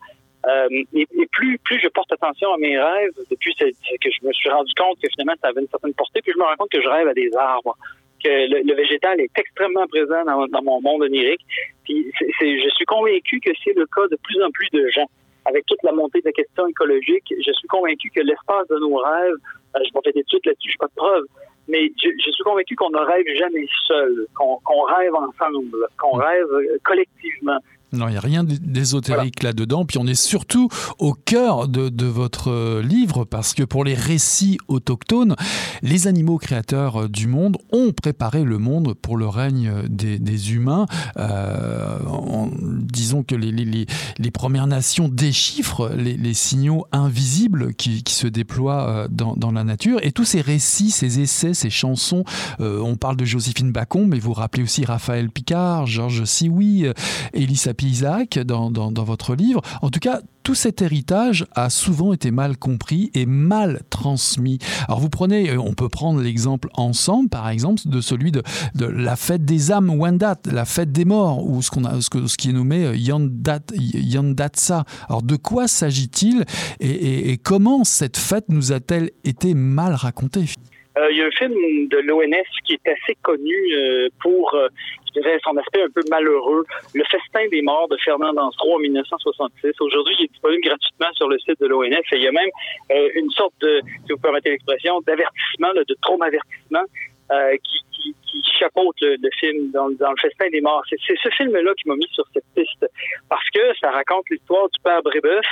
S3: Euh, et, plus, plus je porte attention à mes rêves, depuis que je me suis rendu compte que finalement ça avait une certaine portée, puis je me rends compte que je rêve à des arbres, que le, végétal est extrêmement présent dans, mon monde onirique. Puis je suis convaincu que c'est le cas de plus en plus de gens. Avec toute la montée de la question écologique, je suis convaincu que l'espace de nos rêves, euh, je vais faire des trucs là-dessus, je n'ai pas de preuves, mais je, suis convaincu qu'on ne rêve jamais seul, qu'on rêve ensemble, qu'on rêve collectivement.
S1: Non, il n'y a rien d'ésotérique là-dedans. Puis on est surtout au cœur de, de, votre euh, livre parce que pour les récits autochtones, les animaux créateurs euh, du monde ont préparé le monde pour le règne des, des humains. Euh, en, disons que les, les, les, Premières Nations déchiffrent les, les signaux invisibles qui, qui, se déploient euh, dans, dans, la nature. Et tous ces récits, ces essais, ces chansons, euh, on parle de Joséphine Bacon, mais vous rappelez aussi Raphaël Picard, Georges Sioui, Elissa Isaac dans, dans, votre livre. En tout cas, tout cet héritage a souvent été mal compris et mal transmis. Alors vous prenez, euh, on peut prendre l'exemple ensemble, par exemple, de celui de, la fête des âmes Wendat, la fête des morts, ou ce, qu'on a, ce, ce qui est nommé euh, Yandat, Yandatsa. Alors de quoi s'agit-il et, comment cette fête nous a-t-elle été mal racontée?
S3: Euh, il y a un film de l'ONF qui est assez connu pour, dirais, son aspect un peu malheureux, Le Festin des morts de Fernand Danstro en 1966. Aujourd'hui, il est disponible gratuitement sur le site de l'ONF il y a même une sorte de, si vous permettez l'expression, d'avertissement, de traumavertissement qui, qui, qui, chapeaute le, film dans, le Festin des morts. C'est ce film-là qui m'a mis sur cette piste parce que ça raconte l'histoire du père Brébeuf,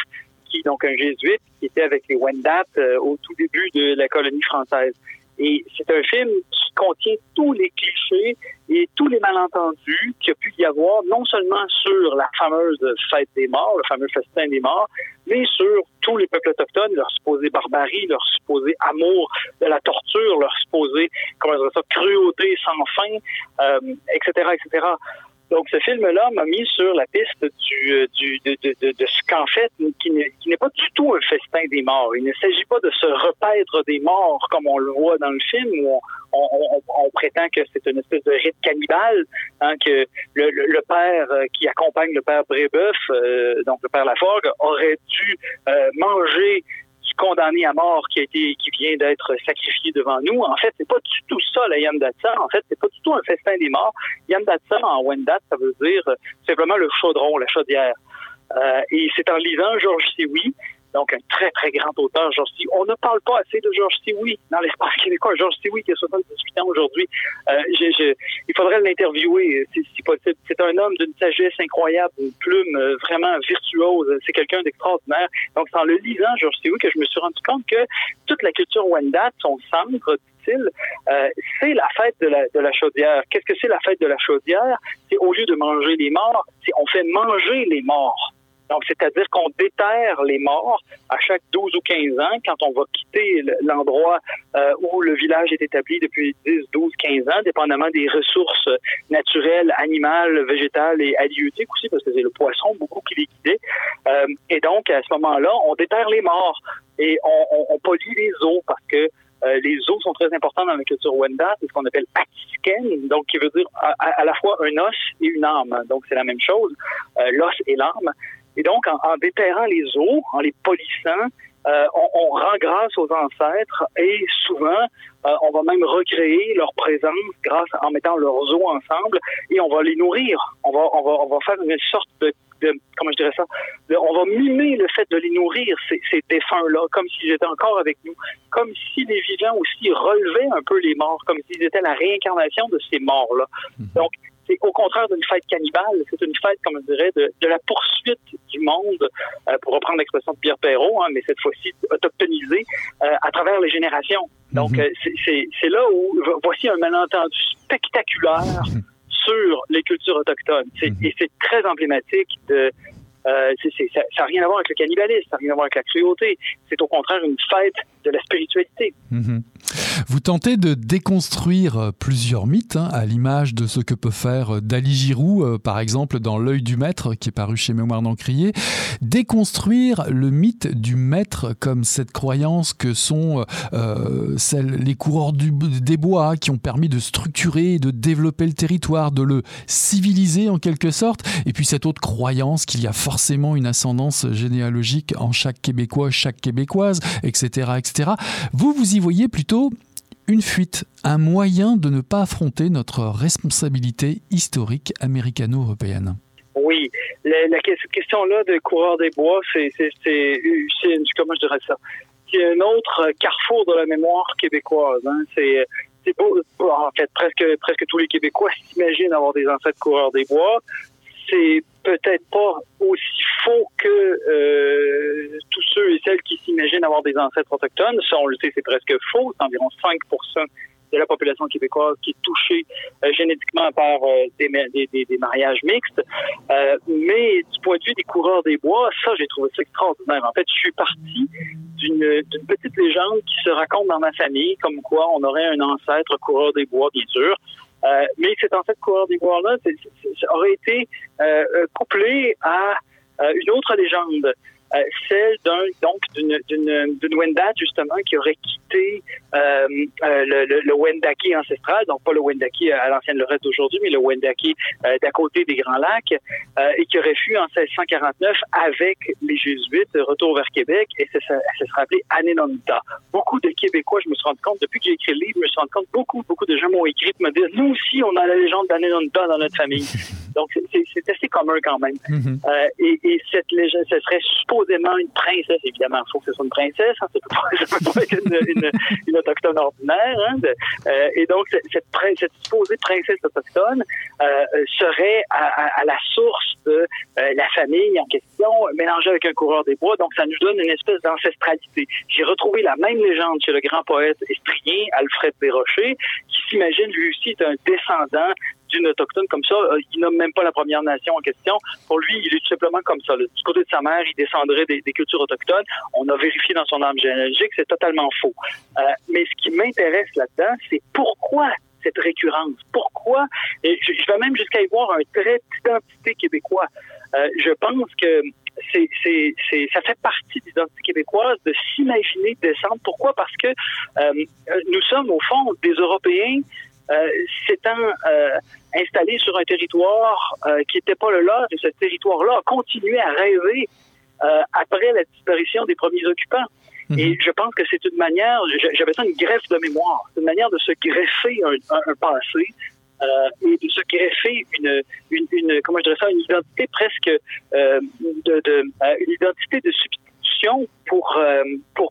S3: qui donc un jésuite qui était avec les Wendat au tout début de la colonie française. Et c'est un film qui contient tous les clichés et tous les malentendus qu'il a pu y avoir, non seulement sur la fameuse fête des morts, le fameux festin des morts, mais sur tous les peuples autochtones, leur supposée barbarie, leur supposé amour de la torture, leur supposé, comment dire ça, cruauté sans fin, euh, etc., etc. Donc, ce film-là m'a mis sur la piste du, euh, du de, de, ce qu'en fait, qui n'est pas du tout un festin des morts. Il ne s'agit pas de se repaître des morts comme on le voit dans le film, où on prétend que c'est une espèce de rite cannibale, hein, que le, le, le, père euh, qui accompagne le père Brébeuf, euh, donc le père Laforgue, aurait dû euh, manger condamné à mort qui a été qui vient d'être sacrifié devant nous. En fait, c'est pas du tout ça la Yamdatsa. En fait, c'est pas du tout un festin des morts. Yamdatsa en Wendat, ça veut dire simplement le chaudron, la chaudière. Euh, et c'est en lisant Georges Sioui donc un très, très grand auteur, Georges Sioui. On ne parle pas assez de Georges Sioui dans l'espace québécois. Georges Sioui qui a 78 ans aujourd'hui. Euh, il faudrait l'interviewer si, si possible. C'est un homme d'une sagesse incroyable, une plume euh, vraiment virtuose. C'est quelqu'un d'extraordinaire. Donc, c'est en le lisant, Georges Sioui, que je me suis rendu compte que toute la culture Wendat, son centre, euh, c'est la fête de la, de la chaudière. Qu'est-ce que c'est la fête de la chaudière? C'est au lieu de manger les morts, c'est on fait manger les morts. Donc, c'est-à-dire qu'on déterre les morts à chaque 12 ou 15 ans quand on va quitter l'endroit euh, où le village est établi depuis 10, 12, 15 ans, dépendamment des ressources naturelles, animales, végétales et halieutiques aussi, parce que c'est le poisson beaucoup qui les guidait. Euh, et donc, à ce moment-là, on déterre les morts et on, on, on pollue les eaux parce que euh, les os sont très importants dans la culture Wenda, c'est ce qu'on appelle atisken, donc qui veut dire à, à, la fois un os et une âme. Donc c'est la même chose, euh, l'os et l'âme. Et donc, en, en déterrant les eaux, en les polissant, euh, on, on, rend grâce aux ancêtres et souvent, euh, on va même recréer leur présence grâce en mettant leurs os ensemble et on va les nourrir. On va, on va, on va faire une sorte de, de comment je dirais ça, de, on va mimer le fait de les nourrir, ces, ces défunts-là, comme s'ils étaient encore avec nous, comme si les vivants aussi relevaient un peu les morts, comme s'ils étaient la réincarnation de ces morts-là. -hmm. Donc, c'est au contraire d'une fête cannibale, c'est une fête, comme je dirais, de, de la poursuite du monde, euh, pour reprendre l'expression de Pierre Perrault, hein, mais cette fois-ci autochtonisée, euh, à travers les générations. Donc, mm -hmm. c'est là où voici un malentendu spectaculaire sur les cultures autochtones. Mm -hmm. Et c'est très emblématique de euh, c est, c est, ça n'a rien à voir avec le cannibalisme, ça n'a rien à voir avec la cruauté. C'est au contraire une fête de la spiritualité.
S1: Mmh. Vous tentez de déconstruire plusieurs mythes, hein, à l'image de ce que peut faire Dali Giroux, euh, par exemple, dans L'œil du maître, qui est paru chez Mémoire d'Encrier. Déconstruire le mythe du maître comme cette croyance que sont euh, celles, les coureurs des bois qui ont permis de structurer de développer le territoire, de le civiliser en quelque sorte, et puis cette autre croyance qu'il y a forcément une ascendance généalogique en chaque Québécois, chaque Québécoise, etc. etc. Vous, vous y voyez plutôt une fuite, un moyen de ne pas affronter notre responsabilité historique américano-européenne.
S3: Oui, la, question-là de coureur des bois, c'est comment je dirais ça? C'est un autre carrefour de la mémoire québécoise. Hein? C'est en fait presque presque tous les Québécois s'imaginent avoir des ancêtres coureurs des bois. C'est peut-être pas aussi faux que euh, tous ceux et celles qui s'imaginent avoir des ancêtres autochtones. Ça, on le sait, c'est presque faux. C'est environ 5% de la population québécoise qui est touchée euh, génétiquement par euh, des, des, des, mariages mixtes. Euh, mais du point de vue des coureurs des bois, ça, j'ai trouvé ça extraordinaire. En fait, je suis parti d'une petite légende qui se raconte dans ma famille, comme quoi on aurait un ancêtre coureur des bois, bien sûr. Euh, mais cet ancêtre coureur bois-là aurait été euh, couplé à euh, une autre légende. Euh, celle d'un donc d'une d'une Wendat justement qui aurait quitté euh, le, le, le Wendake ancestral, donc pas le Wendake à l'ancienne Lorette d'aujourd'hui, mais le Wendake euh, d'à côté des Grands Lacs, et qui aurait fui en 1649 avec les Jésuites, retour vers Québec, et ça, ça, ça serait appelé Anenonta. Beaucoup de Québécois, je me suis rendu compte, depuis que j'ai écrit le livre, je me suis rendu compte, beaucoup, beaucoup de gens m'ont écrit pour me dire, nous aussi, on a la légende d'Anenonta dans notre famille. Donc, c'est assez commun quand même. Mm -hmm. euh, et, et, cette légende, ce serait supposément une princesse, évidemment. Il faut que ce soit une princesse. Hein, ça ça peut pas être une, autochtone ordinaire. Hein, euh, et donc, cette, supposée princesse autochtone euh, serait à, la source de euh, la famille en question, mélangée avec un coureur des bois. Donc, ça nous donne une espèce d'ancestralité. J'ai retrouvé la même légende chez le grand poète estrien, Alfred Desrochers, qui s'imagine lui aussi est un descendant d'une autochtone comme ça, euh, il nomme même pas la Première Nation en question. Pour lui, il est tout simplement comme ça. Du côté de sa mère, il descendrait des, cultures autochtones. On a vérifié dans son arme généalogique, c'est totalement faux. Euh, mais ce qui m'intéresse là-dedans, c'est pourquoi cette récurrence? Pourquoi? Et je, vais même jusqu'à y voir un trait d'identité québécois. Euh, je pense que ça fait partie de l'identité québécoise de s'imaginer descendre. Pourquoi? Parce que nous sommes, au fond, des Européens s'étant euh, installé sur un territoire euh, qui n'était pas le leur, et ce territoire-là a continué à rêver après la disparition des premiers occupants. Mmh. Et je pense que c'est une manière, j'avais ça une greffe de mémoire, une manière de se greffer un, un, un passé, euh, et de se greffer une, une, une, comment je dirais ça, une identité presque euh, de, de euh, une identité de euh,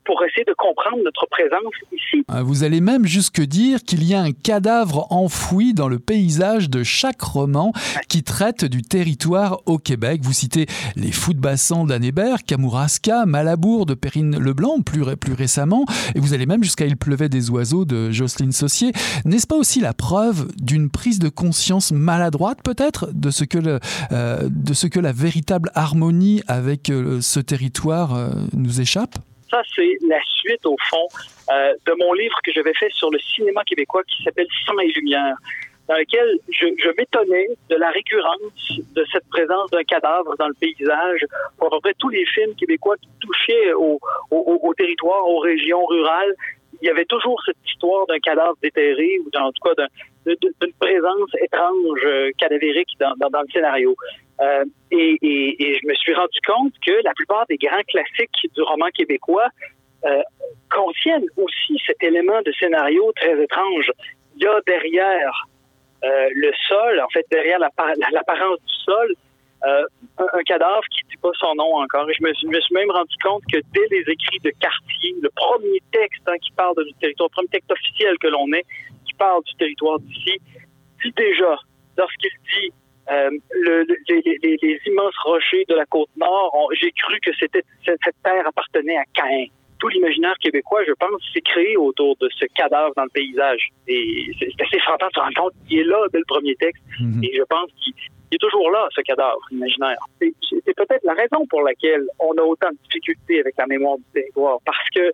S3: pour, essayer de comprendre notre présence ici.
S1: Vous allez même jusque dire qu'il y a un cadavre enfoui dans le paysage de chaque roman qui traite du territoire au Québec. Vous citez Les Fous de Bassan d'Anne Hébert, Kamouraska, Malabour de Perrine Leblanc, plus, récemment, et vous allez même jusqu'à Il pleuvait des oiseaux de Jocelyne Saussier. N'est-ce pas aussi la preuve d'une prise de conscience maladroite peut-être de ce que euh, la véritable harmonie avec euh, ce territoire euh,
S3: ça, c'est la suite, au fond, euh, de mon livre que j'avais fait sur le cinéma québécois qui s'appelle Sang et Lumière, dans lequel je, m'étonnais de la récurrence de cette présence d'un cadavre dans le paysage pour à peu près tous les films québécois qui touchaient au, territoire, aux régions rurales il y avait toujours cette histoire d'un cadavre déterré ou en tout cas d'une présence étrange, euh, cadavérique dans, le scénario. Euh, et, je me suis rendu compte que la plupart des grands classiques du roman québécois euh, contiennent aussi cet élément de scénario très étrange. Il y a derrière euh, le sol, en fait, derrière l'apparence du sol, un, cadavre qui ne dit pas son nom encore. Et je me, suis, même rendu compte que dès les écrits de Cartier, le premier texte hein, qui parle du territoire, le premier texte officiel que l'on ait, qui parle du territoire d'ici, dit déjà, lorsqu'il dit euh, le, les, les, immenses rochers de la côte nord, j'ai cru que c'était cette terre appartenait à Caïn tout l'imaginaire québécois, je pense, s'est créé autour de ce cadavre dans le paysage. Et c'est assez frappant de se rendre compte qu'il est là dès le premier texte. Mhm. Et je pense qu'il est toujours là, ce cadavre imaginaire. C'est peut-être la raison pour laquelle on a autant de difficultés avec la mémoire du territoire. Parce que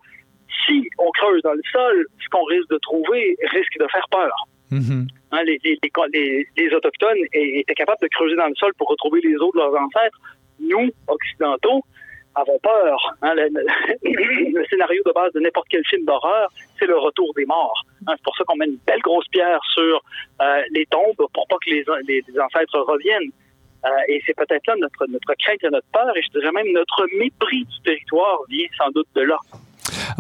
S3: si on creuse dans le sol, ce qu'on risque de trouver risque de faire peur. Mhm. Hein, les, les, Autochtones étaient capables de creuser dans le sol pour retrouver les os de leurs ancêtres. Nous, Occidentaux, avons peur. Hein, le, scénario de base de n'importe quel film d'horreur, c'est le retour des morts. Hein, c'est pour ça qu'on met une belle grosse pierre sur euh, les tombes pour pas que les, ancêtres reviennent. Euh, et c'est peut-être là notre, notre crainte et notre peur, et je dirais même notre mépris du territoire vient sans doute de là.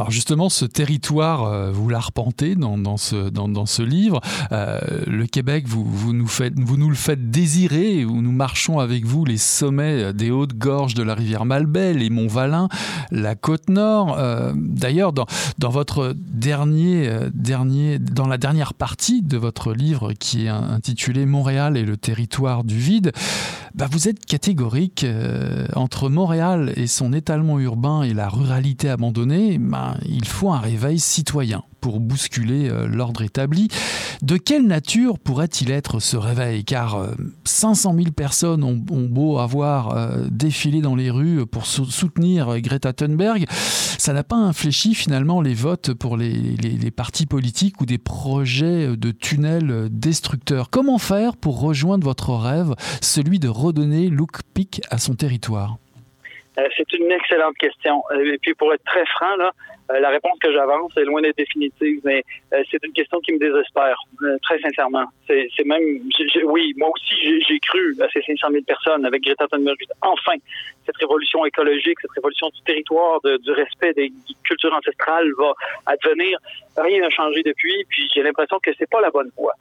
S1: Alors justement, ce territoire, euh, vous l'arpentez dans, ce, livre. Euh, le Québec, vous, nous le faites désirer, où nous marchons avec vous les sommets des hautes gorges de la rivière Malbaie, les monts Valin, la côte nord. Euh, d'ailleurs, dans, votre dans la dernière partie de votre livre qui est intitulé Montréal et le territoire du vide, bah vous êtes catégorique entre Montréal et son étalement urbain et la ruralité abandonnée. Ben, il faut un réveil citoyen pour bousculer euh, l'ordre établi. De quelle nature pourrait-il être ce réveil? Car 500 euh, 000 personnes ont, beau avoir euh, défilé dans les rues pour soutenir Greta Thunberg, ça n'a pas infléchi finalement les votes pour les, partis politiques ou des projets de tunnels destructeurs? Comment faire pour rejoindre votre rêve, celui de redonner look pick à son territoire?
S3: C'est une excellente question. Euh, et puis pour être très franc, là, euh, la réponse que j'avance est loin d'être définitive, mais c'est une question qui me désespère, très sincèrement. C'est même, oui, moi aussi j'ai cru à ces 500 000 personnes avec Greta Thunberg. Enfin, cette révolution écologique, cette révolution du territoire, du respect des cultures ancestrales va advenir. Rien n'a changé depuis, puis j'ai l'impression que c'est pas la bonne voie.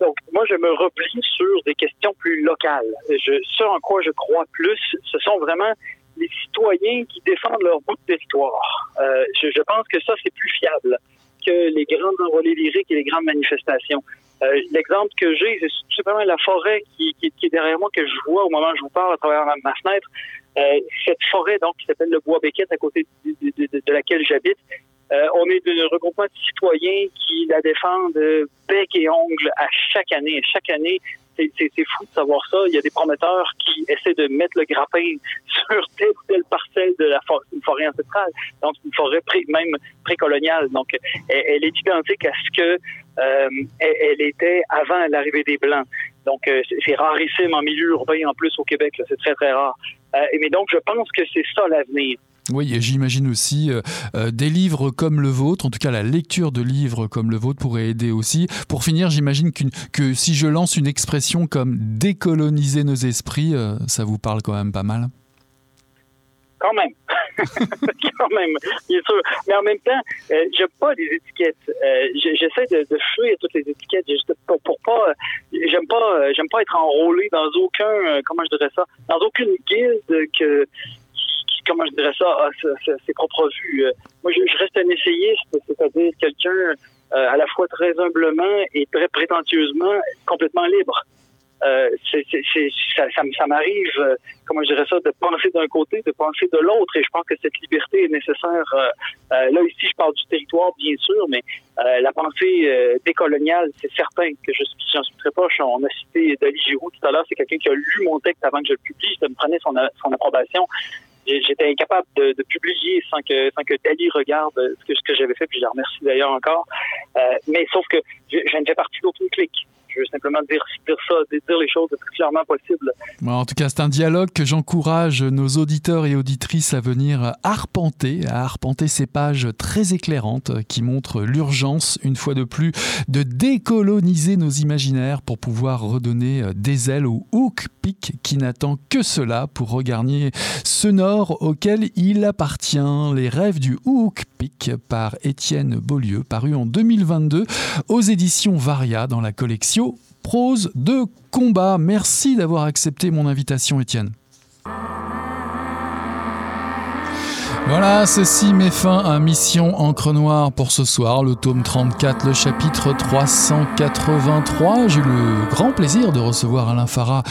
S3: Donc, moi, je me replie sur des questions plus locales. Je, ce en quoi je crois plus, ce sont vraiment les citoyens qui défendent leur bout de territoire. Euh, je, pense que ça, c'est plus fiable que les grandes envolées lyriques et les grandes manifestations. Euh, l'exemple que j'ai, c'est simplement la forêt qui, est derrière moi, que je vois au moment où je vous parle à travers ma, fenêtre. Euh, cette forêt, donc, qui s'appelle le Bois Béquette, à côté de, laquelle j'habite, on est de regroupement de citoyens qui la défendent bec et ongle à chaque année. Chaque année, c'est fou de savoir ça. Il y a des promoteurs qui essaient de mettre le grappin sur telle ou telle parcelle de la forêt ancestrale, donc une forêt pré, même précoloniale. Donc, elle, est identique à ce que euh, elle, était avant l'arrivée des Blancs. Donc, euh, c'est rarissime en milieu urbain en plus au Québec. C'est très, très rare. Euh, mais donc, je pense que c'est ça l'avenir.
S1: Oui, et j'imagine aussi euh, euh, des livres comme le vôtre, en tout cas la lecture de livres comme le vôtre pourrait aider aussi. Pour finir, j'imagine que si je lance une expression comme décoloniser nos esprits, euh, ça vous parle quand même pas mal?
S3: Quand même. quand même, bien sûr. Mais en même temps, j'aime pas les étiquettes. J'essaie de, de, fuir toutes les étiquettes. Juste pour, pour pas, j'aime pas, j'aime pas être enrôlé dans aucun, comment je dirais ça, dans aucune guilde que comment je dirais ça, à ah, ses propres vues. Euh, moi, je, reste un essayiste, c'est-à-dire quelqu'un euh, à la fois très humblement et très prétentieusement complètement libre. Euh, ça, m'arrive, comment je dirais ça, de penser d'un côté, de penser de l'autre, et je pense que cette liberté est nécessaire. là, ici, je parle du territoire, bien sûr, mais la pensée décoloniale, c'est certain que je j'en suis très proche. On a cité Dali Giroux tout à l'heure, c'est quelqu'un qui a lu mon texte avant que je le publie, ça me prenait son approbation j'étais incapable de, publier sans que sans que Dali regarde ce que, j'avais fait, puis je la remercie d'ailleurs encore. Euh, mais sauf que je, ne fais partie d'aucune clique. Je veux simplement dire ça, dire les choses le plus clairement possible.
S1: en tout cas, c'est un dialogue que j'encourage nos auditeurs et auditrices à venir arpenter, à arpenter ces pages très éclairantes qui montrent l'urgence, une fois de plus, de décoloniser nos imaginaires pour pouvoir redonner des ailes au hook qui n'attend que cela pour regagner ce nord auquel il appartient. Les rêves du hook pick par Étienne Beaulieu, paru en 2022 aux éditions Varia dans la collection Prose de combat. Merci d'avoir accepté mon invitation, Étienne. Voilà, ceci met fin à Mission Encre Noire pour ce soir, le tome 34, le chapitre 383. J'ai eu le grand plaisir de recevoir Alain Farah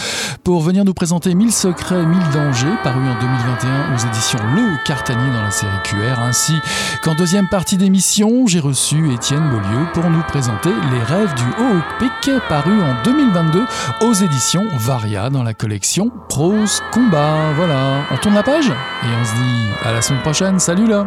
S1: pour venir nous présenter 1000 secrets, 1000 dangers, paru en 2021 aux éditions Le Cartanier dans la série QR, ainsi qu'en deuxième partie d'émission, j'ai reçu Étienne Beaulieu pour nous présenter Les rêves du Haut Pic, paru en 2022 aux éditions Varia dans la collection Prose Combat. Voilà, on tourne la page et on se dit à la semaine prochaine. Salut là!